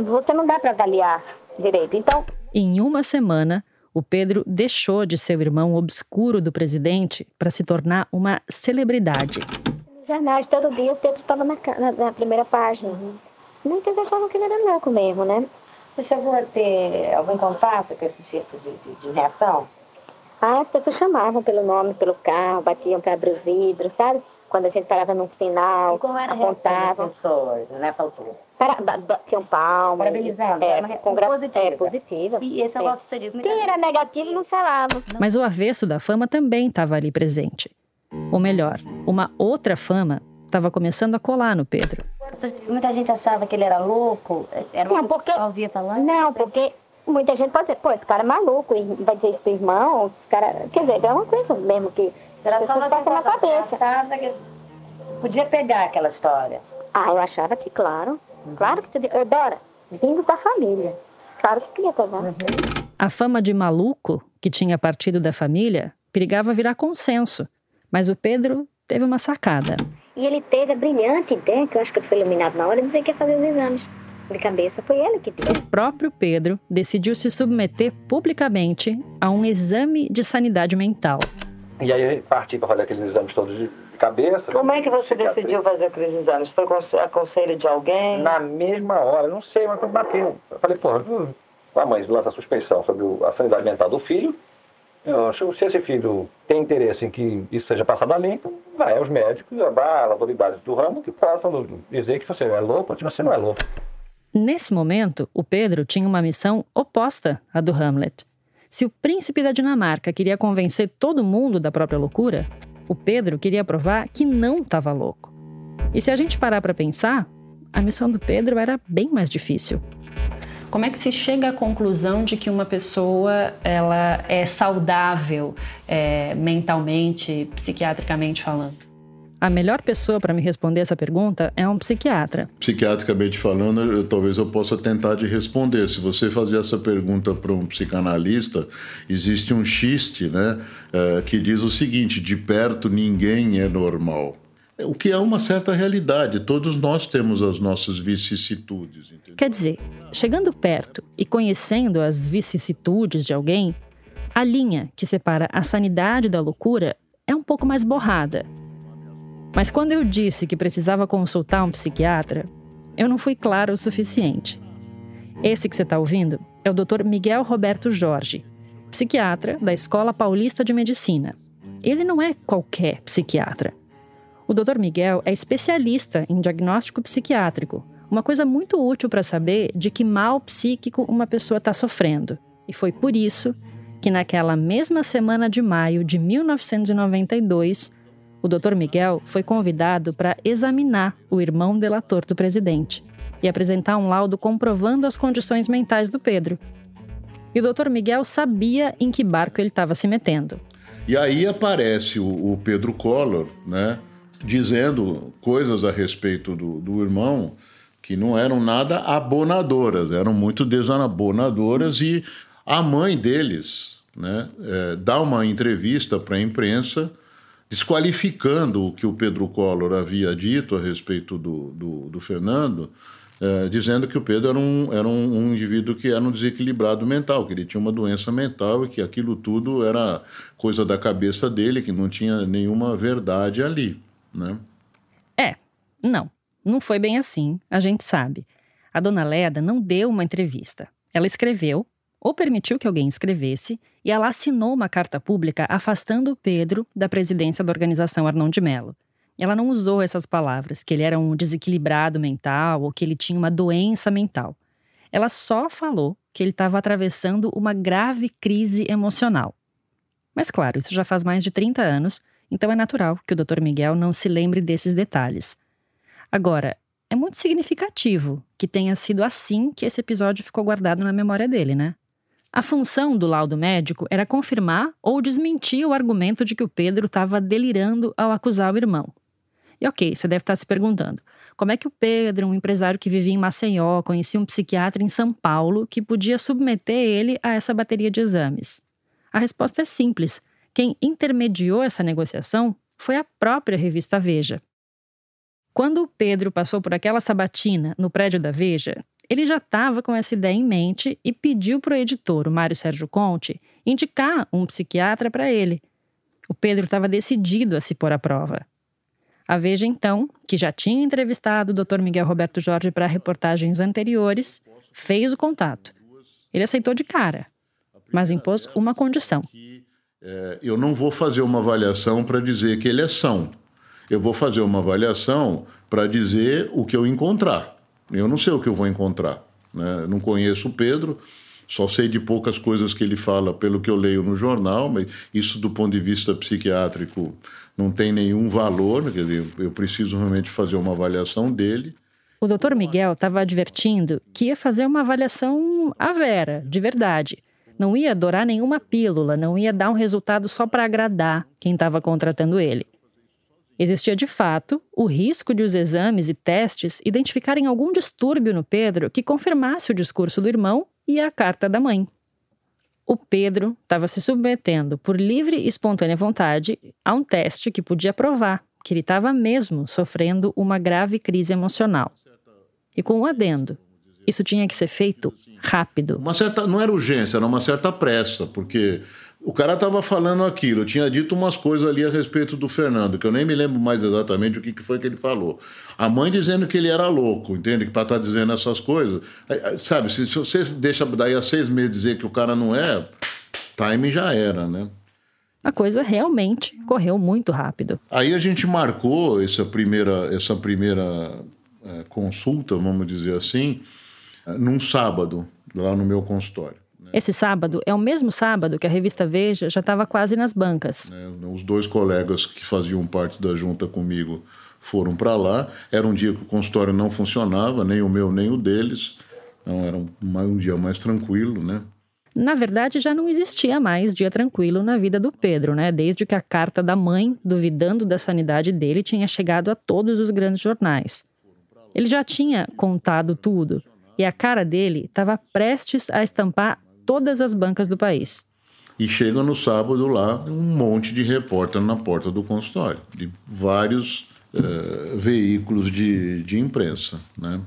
você não dá para avaliar direito. Então. Em uma semana, o Pedro deixou de ser o irmão obscuro do presidente para se tornar uma celebridade. Jornais, todo dia o Pedro estava na, na, na, primeira página. Uhum. Muitas achavam que ele era louco mesmo, né? Você chegou a ter algum contato com esses tipos de, de, de reação? Ah, as pessoas chamavam pelo nome, pelo carro, batiam para abrir o vidro, sabe? Quando a gente parava no final, e como era apontavam. pessoas, né, Paulo? Para, batiam palmas. Parabenizando. É, é, com gra... positiva. É, positiva. E esse é o austerismo. Quem era negativo não falava. Mas o avesso da fama também estava ali presente. Ou melhor, uma outra fama estava começando a colar no Pedro. Muita gente achava que ele era louco. Era não, porque... ouvia falando? Não, porque muita gente pode dizer, pô, esse cara é maluco, vai dizer isso pro irmão, cara, quer dizer, é uma coisa mesmo que era só na cabeça. Achava que podia pegar aquela história. Ah, eu achava que, claro, uhum. claro que você, Dora, vindo da família, claro que queria pegar. Uhum. A fama de maluco que tinha partido da família perigava virar consenso, mas o Pedro teve uma sacada. E ele teve a brilhante ideia, que eu acho que foi iluminado na hora, de dizer que ia fazer os exames de cabeça. Foi ele que deu. O próprio Pedro decidiu se submeter publicamente a um exame de sanidade mental. E aí parti para fazer aqueles exames todos de cabeça. Como é que você decidiu fazer aqueles exames? Foi a conselho de alguém? Na mesma hora, não sei, mas eu batei. Eu falei, pô, hum, a mãe lança a suspeição sobre a sanidade mental do filho. Eu, se esse filho tem interesse em que isso seja passado a limpo, vai aos médicos, às autoridades do ramo que possam dizer que você é louco ou que você não é louco. Nesse momento, o Pedro tinha uma missão oposta à do Hamlet. Se o príncipe da Dinamarca queria convencer todo mundo da própria loucura, o Pedro queria provar que não estava louco. E se a gente parar para pensar, a missão do Pedro era bem mais difícil. Como é que se chega à conclusão de que uma pessoa ela é saudável é, mentalmente, psiquiatricamente falando? A melhor pessoa para me responder essa pergunta é um psiquiatra. Psiquiatricamente falando, eu, talvez eu possa tentar de responder. Se você fazer essa pergunta para um psicanalista, existe um xiste, né, é, que diz o seguinte: de perto ninguém é normal. O que é uma certa realidade. Todos nós temos as nossas vicissitudes. Entendeu? Quer dizer, chegando perto e conhecendo as vicissitudes de alguém, a linha que separa a sanidade da loucura é um pouco mais borrada. Mas quando eu disse que precisava consultar um psiquiatra, eu não fui clara o suficiente. Esse que você está ouvindo é o Dr. Miguel Roberto Jorge, psiquiatra da Escola Paulista de Medicina. Ele não é qualquer psiquiatra. O Dr. Miguel é especialista em diagnóstico psiquiátrico, uma coisa muito útil para saber de que mal psíquico uma pessoa está sofrendo. E foi por isso que, naquela mesma semana de maio de 1992, o Dr. Miguel foi convidado para examinar o irmão delator do presidente e apresentar um laudo comprovando as condições mentais do Pedro. E o Dr. Miguel sabia em que barco ele estava se metendo. E aí aparece o, o, Pedro Collor, né, dizendo coisas a respeito do, do irmão que não eram nada abonadoras, eram muito desabonadoras e a mãe deles, né, é, dá uma entrevista para a imprensa desqualificando o que o Pedro Collor havia dito a respeito do, do, do Fernando, é, dizendo que o Pedro era, um, era um, um, indivíduo que era um desequilibrado mental, que ele tinha uma doença mental e que aquilo tudo era coisa da cabeça dele, que não tinha nenhuma verdade ali, né? É, não, não foi bem assim, a gente sabe. A dona Leda não deu uma entrevista. Ela escreveu, ou permitiu que alguém escrevesse, e ela assinou uma carta pública afastando Pedro da presidência da organização Arnon de Mello. Ela não usou essas palavras, que ele era um desequilibrado mental ou que ele tinha uma doença mental. Ela só falou que ele estava atravessando uma grave crise emocional. Mas, claro, isso já faz mais de 30 anos, então é natural que o Dr. Miguel não se lembre desses detalhes. Agora, é muito significativo que tenha sido assim que esse episódio ficou guardado na memória dele, né? A função do laudo médico era confirmar ou desmentir o argumento de que o Pedro estava delirando ao acusar o irmão. E ok, você deve estar se perguntando: como é que o Pedro, um empresário que vivia em Maceió, conhecia um psiquiatra em São Paulo que podia submeter ele a essa bateria de exames? A resposta é simples. Quem intermediou essa negociação foi a própria revista Veja. Quando o Pedro passou por aquela sabatina no prédio da Veja, ele já estava com essa ideia em mente e pediu para o editor, o Mário Sérgio Conte, indicar um psiquiatra para ele. O Pedro estava decidido a se pôr à prova. A Veja, então, que já tinha entrevistado o Dr. Miguel Roberto Jorge para reportagens anteriores, fez o contato. Ele aceitou de cara, mas impôs uma condição. É, eu não vou fazer uma avaliação para dizer que ele é são. Eu vou fazer uma avaliação para dizer o que eu encontrar. Eu não sei o que eu vou encontrar. Né? Não conheço o Pedro, só sei de poucas coisas que ele fala pelo que eu leio no jornal, mas isso do ponto de vista psiquiátrico não tem nenhum valor, quer dizer, eu preciso realmente fazer uma avaliação dele. O doutor Miguel estava advertindo que ia fazer uma avaliação à vera, de verdade. Não ia adorar nenhuma pílula, não ia dar um resultado só para agradar quem estava contratando ele. Existia de fato o risco de os exames e testes identificarem algum distúrbio no Pedro que confirmasse o discurso do irmão e a carta da mãe. O Pedro estava se submetendo, por livre e espontânea vontade, a um teste que podia provar que ele estava mesmo sofrendo uma grave crise emocional. E com um adendo: isso tinha que ser feito rápido. Uma certa, não era urgência, era uma certa pressa, porque o cara estava falando aquilo, eu tinha dito umas coisas ali a respeito do Fernando, que eu nem me lembro mais exatamente o que, foi que ele falou. A mãe dizendo que ele era louco, entende? Que para estar tá dizendo essas coisas. Sabe, se, se você deixa daí a seis meses dizer que o cara não é, time já era, né? A coisa realmente correu muito rápido. Aí a gente marcou essa primeira, essa primeira é, consulta, vamos dizer assim, num sábado, lá no meu consultório. Esse sábado é o mesmo sábado que a revista Veja já estava quase nas bancas. É, os dois colegas que faziam parte da junta comigo foram para lá. Era um dia que o consultório não funcionava, nem o meu, nem o deles. Então era um, um dia mais tranquilo, né? Na verdade, já não existia mais dia tranquilo na vida do Pedro, né? Desde que a carta da mãe, duvidando da sanidade dele, tinha chegado a todos os grandes jornais. Ele já tinha contado tudo e a cara dele estava prestes a estampar todas as bancas do país. E chega no sábado lá um monte de repórter na porta do consultório, de vários uh, veículos de, de imprensa, né?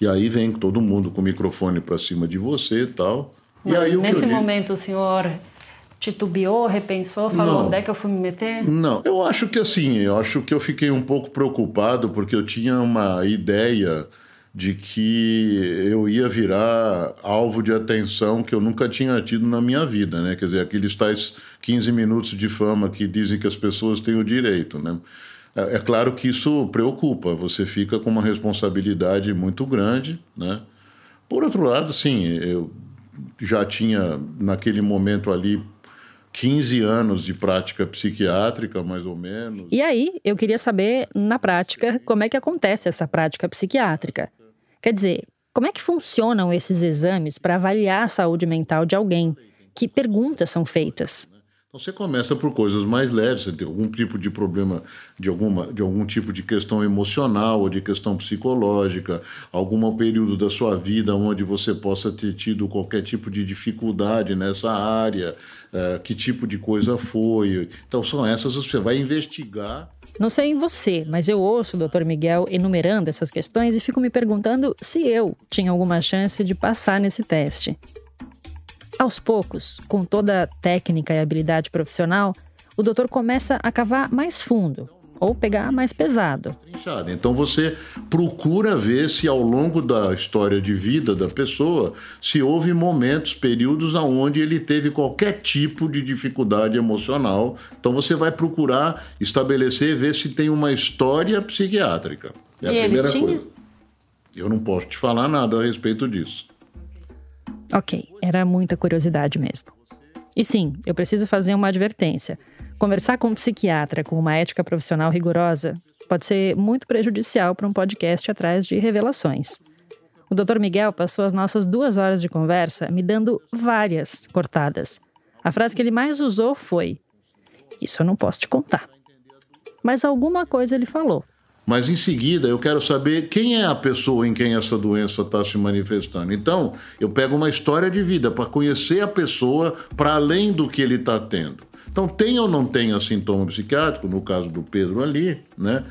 E aí vem todo mundo com o microfone para cima de você e tal. Não, e aí, nesse momento o senhor titubeou, repensou, falou não, onde é que eu fui me meter? Não, eu acho que assim, eu acho que eu fiquei um pouco preocupado porque eu tinha uma ideia de que eu ia virar alvo de atenção que eu nunca tinha tido na minha vida, né? Quer dizer, aqueles tais 15 minutos de fama que dizem que as pessoas têm o direito, né? É, é claro que isso preocupa, você fica com uma responsabilidade muito grande, né? Por outro lado, sim, eu já tinha naquele momento ali 15 anos de prática psiquiátrica, mais ou menos. E aí, eu queria saber, na prática, como é que acontece essa prática psiquiátrica. Quer dizer, como é que funcionam esses exames para avaliar a saúde mental de alguém? Que perguntas são feitas? Então você começa por coisas mais leves, você tem algum tipo de problema, de, alguma, de algum tipo de questão emocional ou de questão psicológica, algum período da sua vida onde você possa ter tido qualquer tipo de dificuldade nessa área, uh, que tipo de coisa foi. Então são essas que você vai investigar. Não sei em você, mas eu ouço o Dr. Miguel enumerando essas questões e fico me perguntando se eu tinha alguma chance de passar nesse teste. Aos poucos, com toda a técnica e habilidade profissional, o doutor começa a cavar mais fundo ou pegar mais pesado. Então você procura ver se ao longo da história de vida da pessoa se houve momentos, períodos aonde ele teve qualquer tipo de dificuldade emocional. Então você vai procurar estabelecer, ver se tem uma história psiquiátrica. É a e primeira coisa. Eu não posso te falar nada a respeito disso. Ok, era muita curiosidade mesmo. E sim, eu preciso fazer uma advertência. Conversar com um psiquiatra com uma ética profissional rigorosa pode ser muito prejudicial para um podcast atrás de revelações. O Dr. Miguel passou as nossas duas horas de conversa me dando várias cortadas. A frase que ele mais usou foi: Isso eu não posso te contar. Mas alguma coisa ele falou. Mas em seguida eu quero saber quem é a pessoa em quem essa doença está se manifestando. Então, eu pego uma história de vida para conhecer a pessoa para além do que ele está tendo. Então, tem ou não tem sintoma psiquiátrico, no caso do Pedro ali, né?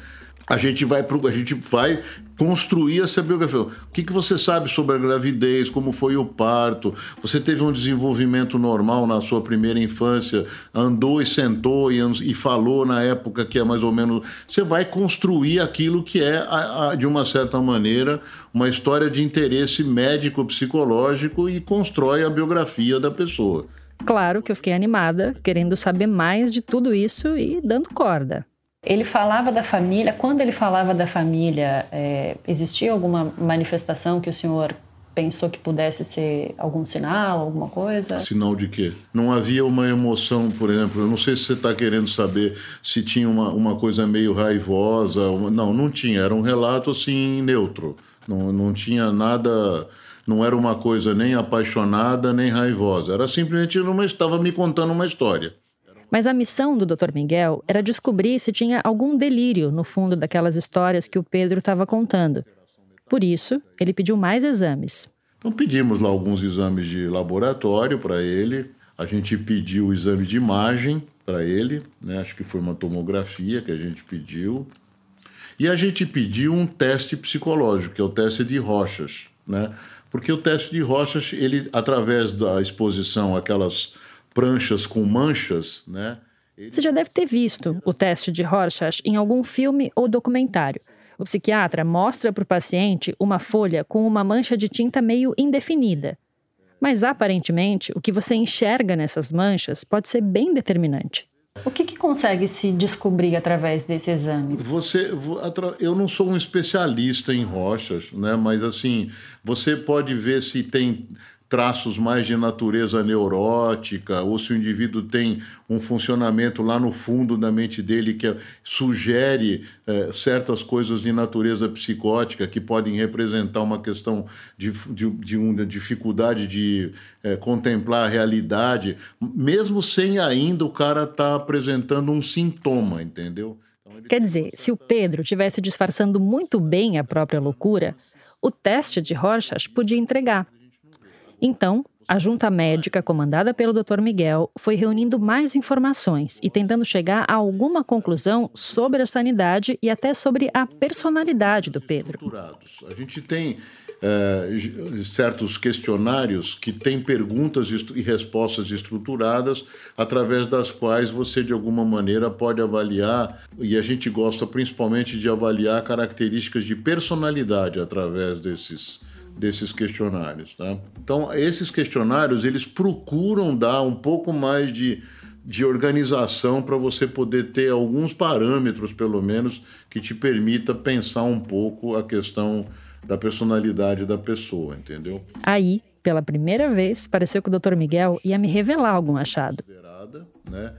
A gente vai, pro, a gente vai construir essa biografia. O que, que você sabe sobre a gravidez, como foi o parto? Você teve um desenvolvimento normal na sua primeira infância, andou e sentou e, e falou na época que é mais ou menos. Você vai construir aquilo que é, a, a, de uma certa maneira, uma história de interesse médico-psicológico e constrói a biografia da pessoa. Claro que eu fiquei animada, querendo saber mais de tudo isso e dando corda. Ele falava da família. Quando ele falava da família, é, existia alguma manifestação que o senhor pensou que pudesse ser algum sinal, alguma coisa? Sinal de quê? Não havia uma emoção, por exemplo. Eu não sei se você está querendo saber se tinha uma, uma coisa meio raivosa. Uma... Não, não tinha. Era um relato assim neutro. Não, não tinha nada. Não era uma coisa nem apaixonada nem raivosa. Era simplesmente uma estava me contando uma história. Mas a missão do Dr. Miguel era descobrir se tinha algum delírio no fundo daquelas histórias que o Pedro estava contando. Por isso, ele pediu mais exames. Então pedimos lá alguns exames de laboratório para ele. A gente pediu o exame de imagem para ele, né? acho que foi uma tomografia que a gente pediu. E a gente pediu um teste psicológico, que é o teste de rochas, né? Porque o teste de rochas, ele através da exposição àquelas pranchas com manchas, né? Você já deve ter visto o teste de Rorschach em algum filme ou documentário. O psiquiatra mostra para o paciente uma folha com uma mancha de tinta meio indefinida. Mas aparentemente, o que você enxerga nessas manchas pode ser bem determinante. O que, que, consegue se descobrir através desse exame? Você, eu não sou um especialista em rochas, né? Mas assim, você pode ver se tem traços mais de natureza neurótica, ou se o indivíduo tem um funcionamento lá no fundo da mente dele que sugere é, certas coisas de natureza psicótica que podem representar uma questão de, de, de uma dificuldade de é, contemplar a realidade, mesmo sem ainda o cara estar tá apresentando um sintoma, entendeu? Então, Quer dizer, se o Pedro tivesse disfarçando muito bem a própria loucura, o teste de Rorschach podia entregar. Então, a junta médica, comandada pelo Dr. Miguel, foi reunindo mais informações e tentando chegar a alguma conclusão sobre a sanidade e até sobre a personalidade do Pedro. A gente tem é, certos questionários que têm perguntas e respostas estruturadas, através das quais você, de alguma maneira, pode avaliar, e a gente gosta principalmente de avaliar características de personalidade através desses desses questionários. Tá? Então, esses questionários eles procuram dar um pouco mais de, de organização para você poder ter alguns parâmetros, pelo menos, que te permita pensar um pouco a questão da personalidade da pessoa, entendeu? Aí, pela primeira vez, pareceu que o Dr. Miguel ia me revelar algum achado. Né?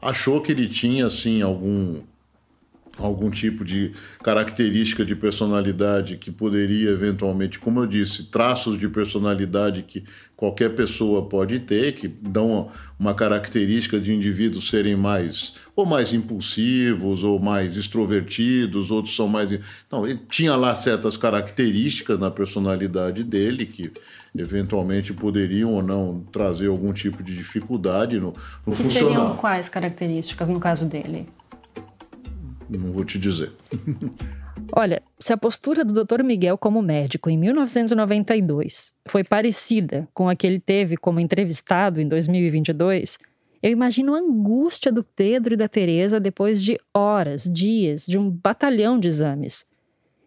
Achou que ele tinha, assim, algum algum tipo de característica de personalidade que poderia eventualmente, como eu disse, traços de personalidade que qualquer pessoa pode ter, que dão uma característica de indivíduos serem mais ou mais impulsivos ou mais extrovertidos, outros são mais. Não, ele tinha lá certas características na personalidade dele que eventualmente poderiam ou não trazer algum tipo de dificuldade no, no que. Seriam quais características no caso dele? Não vou te dizer. Olha, se a postura do Dr. Miguel como médico em 1992 foi parecida com a que ele teve como entrevistado em 2022, eu imagino a angústia do Pedro e da Teresa depois de horas, dias, de um batalhão de exames.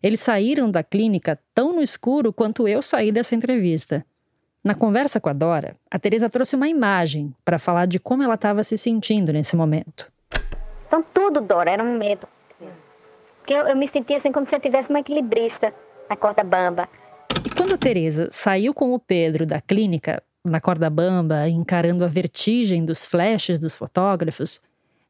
Eles saíram da clínica tão no escuro quanto eu saí dessa entrevista. Na conversa com a Dora, a Teresa trouxe uma imagem para falar de como ela estava se sentindo nesse momento. Então tudo, Dora, era um medo. Porque eu, eu me sentia assim como se eu tivesse uma equilibrista na corda bamba. E quando a Teresa saiu com o Pedro da clínica, na corda bamba, encarando a vertigem dos flashes dos fotógrafos,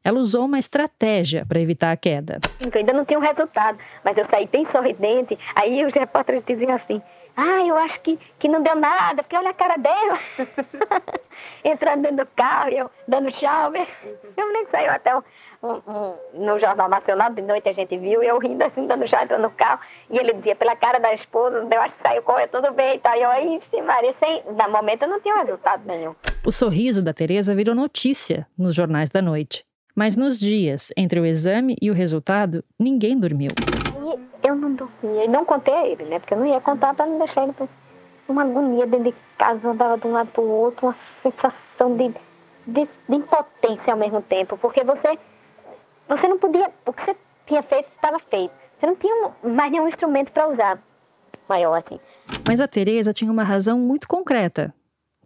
ela usou uma estratégia para evitar a queda. Eu ainda não tinha um resultado, mas eu saí bem sorridente. Aí os repórteres diziam assim: Ah, eu acho que, que não deu nada, porque olha a cara dela. entrando dentro do carro, eu dando tchau. Eu nem saiu até um, no Jornal Nacional, de noite a gente viu, eu rindo assim, dando tchau, entrando no carro. E ele dizia, pela cara da esposa, eu acho que saiu correndo tudo bem e tal. E eu aí, sim, Maria, sem, na momento não tinha resultado nenhum. O sorriso da Tereza virou notícia nos jornais da noite. Mas nos dias entre o exame e o resultado, ninguém dormiu. E eu não dormia, e não contei a ele, né? Porque eu não ia contar para não deixar ele uma agonia dentro desse caso, andava de um lado para o outro, uma sensação de, de, de, impotência ao mesmo tempo, porque você, você não podia, o que você tinha feito estava feito. Você não tinha mais nenhum instrumento para usar maior assim. Mas a Teresa tinha uma razão muito concreta,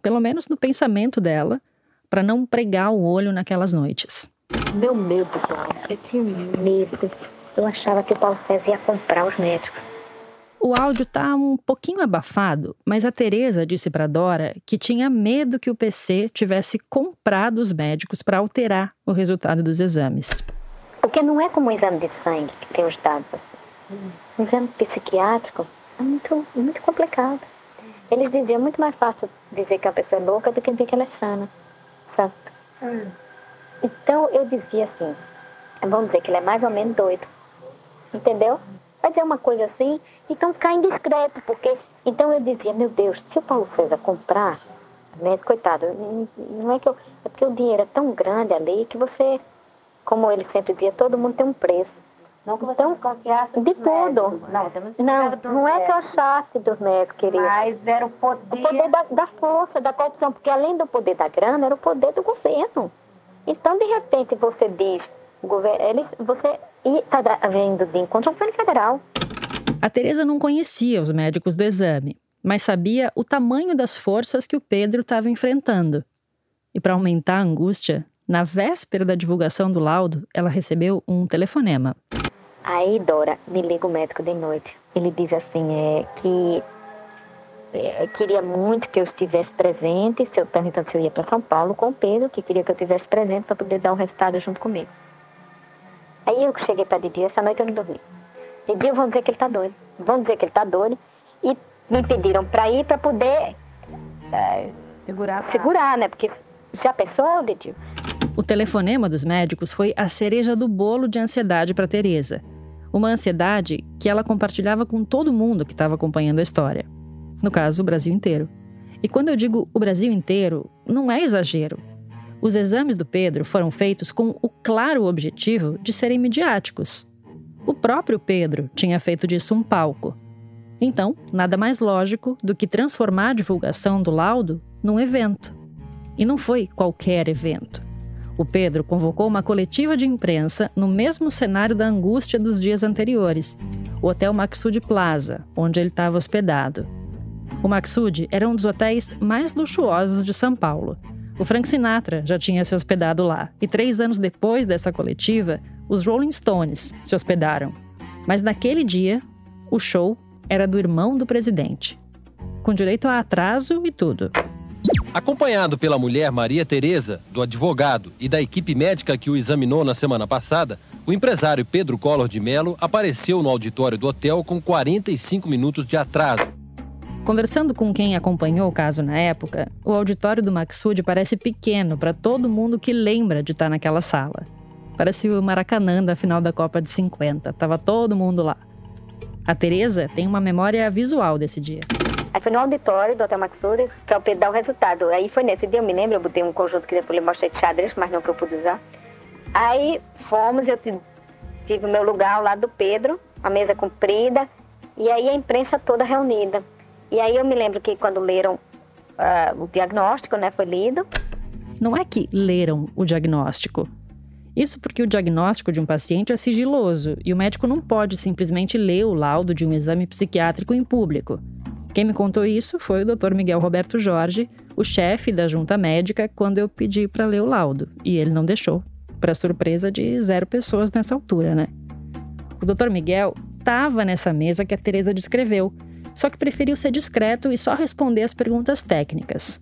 pelo menos no pensamento dela, para não pregar o olho naquelas noites. Meu medo, Paulo, eu tinha medo. Eu achava que o Paulo César ia comprar os médicos. O áudio tá um pouquinho abafado, mas a Teresa disse para Dora que tinha medo que o PC tivesse comprado os médicos para alterar o resultado dos exames. Porque não é como um exame de sangue que tem os dados. Um exame psiquiátrico é muito, muito complicado. Eles diziam muito mais fácil dizer que a pessoa é louca do que dizer que ela é sana. Então eu dizia assim, vamos dizer que ele é mais ou menos doido. Entendeu? Vai dizer uma coisa assim, então ficar indiscreto, porque. Então eu dizia, meu Deus, se o Paulo César comprar, né, coitado, não é que eu. É porque o dinheiro é tão grande ali que você, como ele sempre dizia, todo mundo tem um preço. Não que então, confiasse de tudo. Não, não, não é que eu achasse dos médicos, querido. Mas era o poder. O poder da, da força, da corrupção, porque além do poder da grana, era o poder do governo. Então, de repente, você diz, governo, eles, você está vendo de encontro ao governo federal. A Tereza não conhecia os médicos do exame, mas sabia o tamanho das forças que o Pedro estava enfrentando. E para aumentar a angústia, na véspera da divulgação do laudo, ela recebeu um telefonema. Aí, Dora, me liga o médico de noite. Ele diz assim, é que é, queria muito que eu estivesse presente, se eu perguntando se eu ia para São Paulo com o Pedro, que queria que eu estivesse presente para poder dar o resultado junto comigo. Aí eu cheguei para Didi, essa noite eu não dormi. Didi, vão dizer que ele está doido. Vão dizer que ele está doido. E me pediram para ir para poder é, segurar, segurar, né? Porque já pensou, Didi? O telefonema dos médicos foi a cereja do bolo de ansiedade para Teresa. Uma ansiedade que ela compartilhava com todo mundo que estava acompanhando a história. No caso, o Brasil inteiro. E quando eu digo o Brasil inteiro, não é exagero. Os exames do Pedro foram feitos com o claro objetivo de serem midiáticos. O próprio Pedro tinha feito disso um palco. Então, nada mais lógico do que transformar a divulgação do laudo num evento. E não foi qualquer evento. O Pedro convocou uma coletiva de imprensa no mesmo cenário da angústia dos dias anteriores, o Hotel Maxud Plaza, onde ele estava hospedado. O Maxud era um dos hotéis mais luxuosos de São Paulo o Frank Sinatra já tinha se hospedado lá, e três anos depois dessa coletiva, os Rolling Stones se hospedaram. Mas naquele dia, o show era do irmão do presidente, com direito a atraso e tudo. Acompanhado pela mulher Maria Tereza, do advogado e da equipe médica que o examinou na semana passada, o empresário Pedro Collor de Mello apareceu no auditório do hotel com 45 minutos de atraso Conversando com quem acompanhou o caso na época, o auditório do Maxud parece pequeno para todo mundo que lembra de estar tá naquela sala. Parece o Maracanã da final da Copa de 50, tava todo mundo lá. A Teresa tem uma memória visual desse dia. Aí foi no auditório do Hotel Maxud para o Pedro dar o resultado. Aí foi nesse dia, eu me lembro, eu botei um conjunto que depois eu mostrei de xadrez, mas não que eu pude usar. Aí fomos, eu tive o meu lugar ao lado do Pedro, a mesa comprida, e aí a imprensa toda reunida. E aí eu me lembro que quando leram uh, o diagnóstico, né, foi lido. Não é que leram o diagnóstico. Isso porque o diagnóstico de um paciente é sigiloso e o médico não pode simplesmente ler o laudo de um exame psiquiátrico em público. Quem me contou isso foi o Dr. Miguel Roberto Jorge, o chefe da junta médica, quando eu pedi para ler o laudo, e ele não deixou, para surpresa de zero pessoas nessa altura, né? O Dr. Miguel estava nessa mesa que a Teresa descreveu, só que preferiu ser discreto e só responder as perguntas técnicas.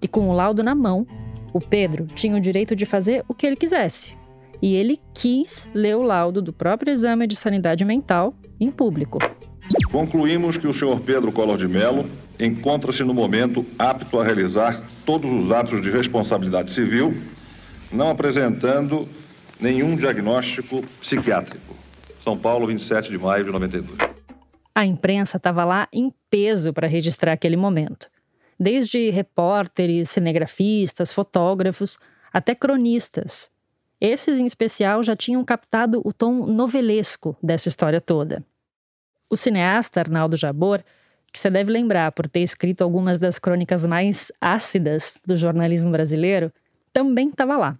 E com o laudo na mão, o Pedro tinha o direito de fazer o que ele quisesse. E ele quis ler o laudo do próprio exame de sanidade mental em público. Concluímos que o senhor Pedro Collor de Mello encontra-se no momento apto a realizar todos os atos de responsabilidade civil, não apresentando nenhum diagnóstico psiquiátrico. São Paulo, 27 de maio de 92. A imprensa estava lá em peso para registrar aquele momento. Desde repórteres, cinegrafistas, fotógrafos, até cronistas. Esses, em especial, já tinham captado o tom novelesco dessa história toda. O cineasta Arnaldo Jabor, que você deve lembrar por ter escrito algumas das crônicas mais ácidas do jornalismo brasileiro, também estava lá.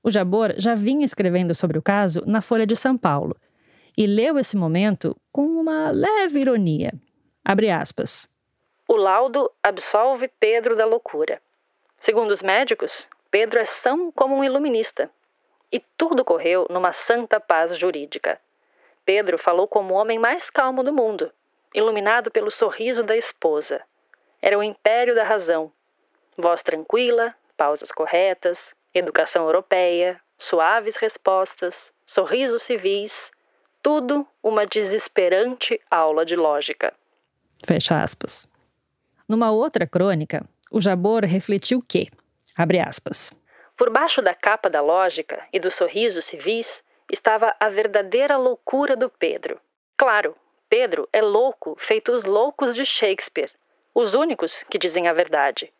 O Jabor já vinha escrevendo sobre o caso na Folha de São Paulo e leu esse momento com uma leve ironia. Abre aspas. O laudo absolve Pedro da loucura. Segundo os médicos, Pedro é são como um iluminista. E tudo correu numa santa paz jurídica. Pedro falou como o homem mais calmo do mundo, iluminado pelo sorriso da esposa. Era o império da razão. Voz tranquila, pausas corretas, educação europeia, suaves respostas, sorrisos civis, tudo uma desesperante aula de lógica. Fecha aspas. Numa outra crônica, o Jabor refletiu que, abre aspas, por baixo da capa da lógica e dos sorrisos civis estava a verdadeira loucura do Pedro. Claro, Pedro é louco, feito os loucos de Shakespeare, os únicos que dizem a verdade.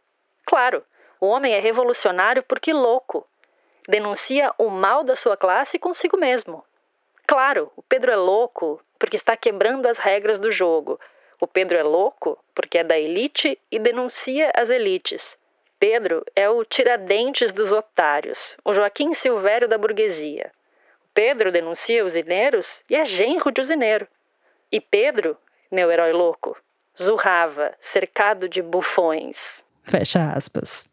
Claro, o homem é revolucionário porque louco. Denuncia o mal da sua classe consigo mesmo. Claro, o Pedro é louco porque está quebrando as regras do jogo, o Pedro é louco porque é da elite e denuncia as elites. Pedro é o Tiradentes dos otários, o Joaquim Silvério da burguesia. Pedro denuncia os ineiros e é genro de usineiro. E Pedro, meu herói louco, zurrava, cercado de bufões. Fecha aspas.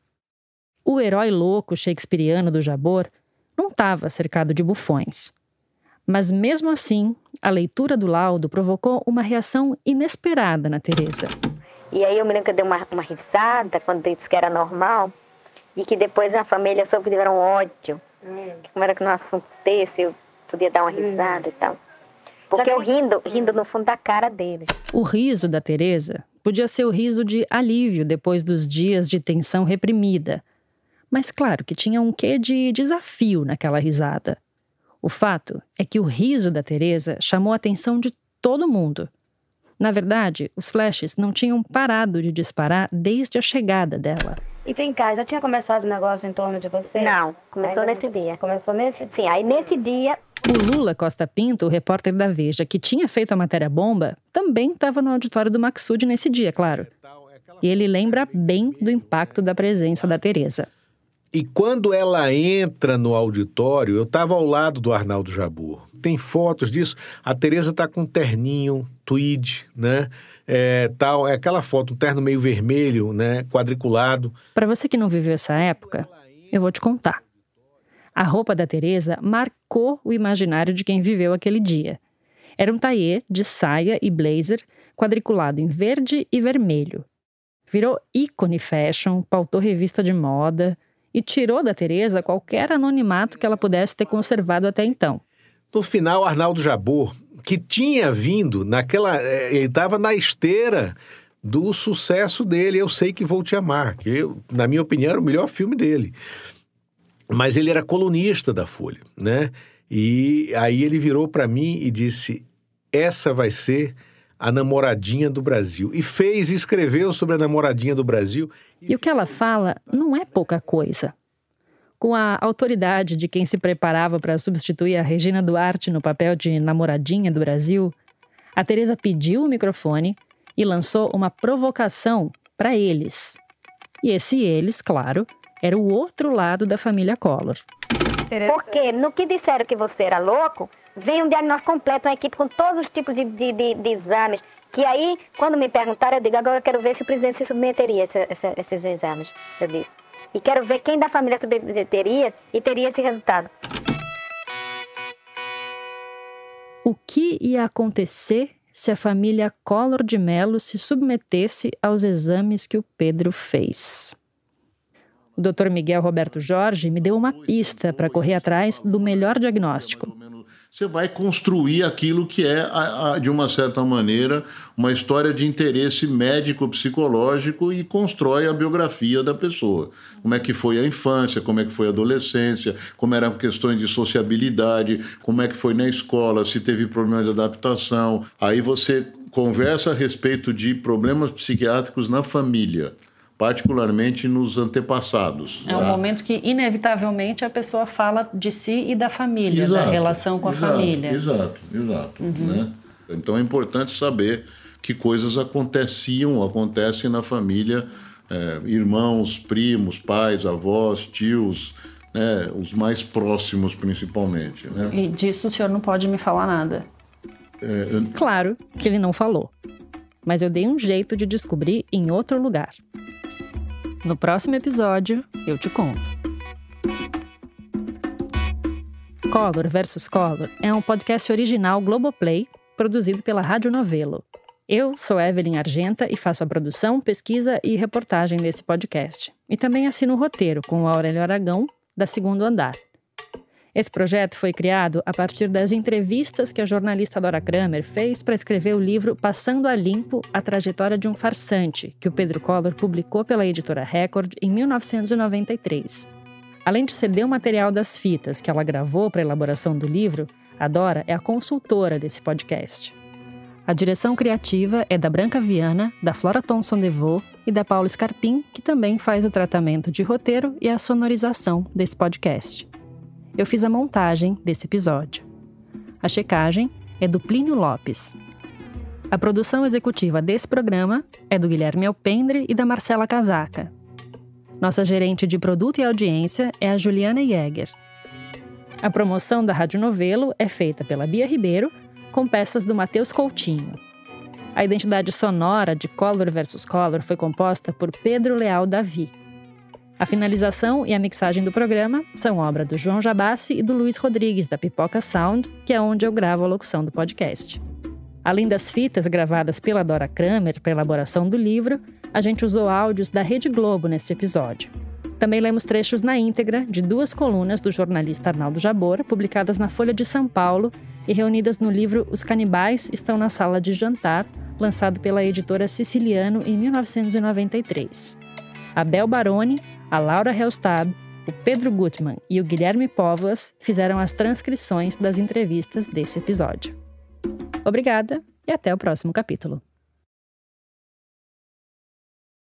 O herói louco shakespeariano do Jabor não estava cercado de bufões. Mas mesmo assim, a leitura do laudo provocou uma reação inesperada na Teresa. E aí eu me lembro que eu dei uma, uma risada quando disse que era normal e que depois a família soube que tiveram ódio. Hum. Como era que não acontecesse, eu podia dar uma risada hum. e tal. Porque eu rindo, rindo no fundo da cara deles. O riso da Teresa podia ser o riso de alívio depois dos dias de tensão reprimida. Mas claro que tinha um quê de desafio naquela risada. O fato é que o riso da Teresa chamou a atenção de todo mundo. Na verdade, os flashes não tinham parado de disparar desde a chegada dela. E tem cá, já tinha começado o negócio em torno de você? Não, começou nesse dia. Começou nesse? Sim, aí nesse dia o Lula Costa Pinto, o repórter da Veja, que tinha feito a matéria bomba, também estava no auditório do Maxud nesse dia, claro. E ele lembra bem do impacto da presença da Teresa. E quando ela entra no auditório, eu estava ao lado do Arnaldo Jabur. Tem fotos disso. A Tereza está com um terninho, tweed, né? É, tal, é aquela foto, um terno meio vermelho, né? Quadriculado. Para você que não viveu essa época, eu vou te contar. A roupa da Teresa marcou o imaginário de quem viveu aquele dia. Era um taillé de saia e blazer quadriculado em verde e vermelho. Virou ícone fashion, pautou revista de moda, e tirou da Teresa qualquer anonimato que ela pudesse ter conservado até então. No final, Arnaldo Jabor, que tinha vindo naquela. Eh, ele estava na esteira do sucesso dele, Eu Sei Que Vou Te Amar, que, eu, na minha opinião, era o melhor filme dele. Mas ele era colunista da Folha, né? E aí ele virou para mim e disse: essa vai ser a namoradinha do Brasil. E fez e escreveu sobre a namoradinha do Brasil. E o que ela fala não é pouca coisa. Com a autoridade de quem se preparava para substituir a Regina Duarte no papel de namoradinha do Brasil, a Teresa pediu o microfone e lançou uma provocação para eles. E esse eles, claro, era o outro lado da família Collor. Porque no que disseram que você era louco, Vem um diagnóstico completo, uma equipe com todos os tipos de, de, de, de exames. Que aí, quando me perguntaram, eu digo, agora eu quero ver se o presidente se submeteria a esse, esse, esses exames. Eu disse. E quero ver quem da família submeteria e teria esse resultado. O que ia acontecer se a família Collor de Mello se submetesse aos exames que o Pedro fez? O Dr. Miguel Roberto Jorge me deu uma pista para correr atrás do melhor diagnóstico você vai construir aquilo que é, a, a, de uma certa maneira, uma história de interesse médico-psicológico e constrói a biografia da pessoa. Como é que foi a infância, como é que foi a adolescência, como eram questões de sociabilidade, como é que foi na escola, se teve problema de adaptação. Aí você conversa a respeito de problemas psiquiátricos na família particularmente nos antepassados. É um né? momento que, inevitavelmente, a pessoa fala de si e da família, exato, da relação com a exato, família. Exato, exato. Uhum. Né? Então é importante saber que coisas aconteciam, acontecem na família, é, irmãos, primos, pais, avós, tios, né, os mais próximos principalmente. Né? E disso o senhor não pode me falar nada. É, eu... Claro que ele não falou, mas eu dei um jeito de descobrir em outro lugar. No próximo episódio, eu te conto. Color vs Color é um podcast original Globoplay, produzido pela Rádio Novelo. Eu sou Evelyn Argenta e faço a produção, pesquisa e reportagem desse podcast. E também assino o roteiro com o Aurélio Aragão, da Segundo Andar. Esse projeto foi criado a partir das entrevistas que a jornalista Dora Kramer fez para escrever o livro Passando a Limpo a Trajetória de um Farsante, que o Pedro Collor publicou pela editora Record em 1993. Além de ceder o material das fitas que ela gravou para a elaboração do livro, a Dora é a consultora desse podcast. A direção criativa é da Branca Viana, da Flora Thomson DeVoe e da Paula Scarpim, que também faz o tratamento de roteiro e a sonorização desse podcast eu fiz a montagem desse episódio. A checagem é do Plínio Lopes. A produção executiva desse programa é do Guilherme Alpendre e da Marcela Casaca. Nossa gerente de produto e audiência é a Juliana Jäger. A promoção da Rádio Novelo é feita pela Bia Ribeiro, com peças do Matheus Coutinho. A identidade sonora de Color vs Color foi composta por Pedro Leal Davi. A finalização e a mixagem do programa são obra do João Jabassi e do Luiz Rodrigues, da Pipoca Sound, que é onde eu gravo a locução do podcast. Além das fitas gravadas pela Dora Kramer para elaboração do livro, a gente usou áudios da Rede Globo neste episódio. Também lemos trechos na íntegra de duas colunas do jornalista Arnaldo Jabor, publicadas na Folha de São Paulo e reunidas no livro Os Canibais Estão na Sala de Jantar, lançado pela editora Siciliano em 1993. Abel Baroni a Laura Helstab, o Pedro Gutmann e o Guilherme Povas fizeram as transcrições das entrevistas desse episódio. Obrigada e até o próximo capítulo.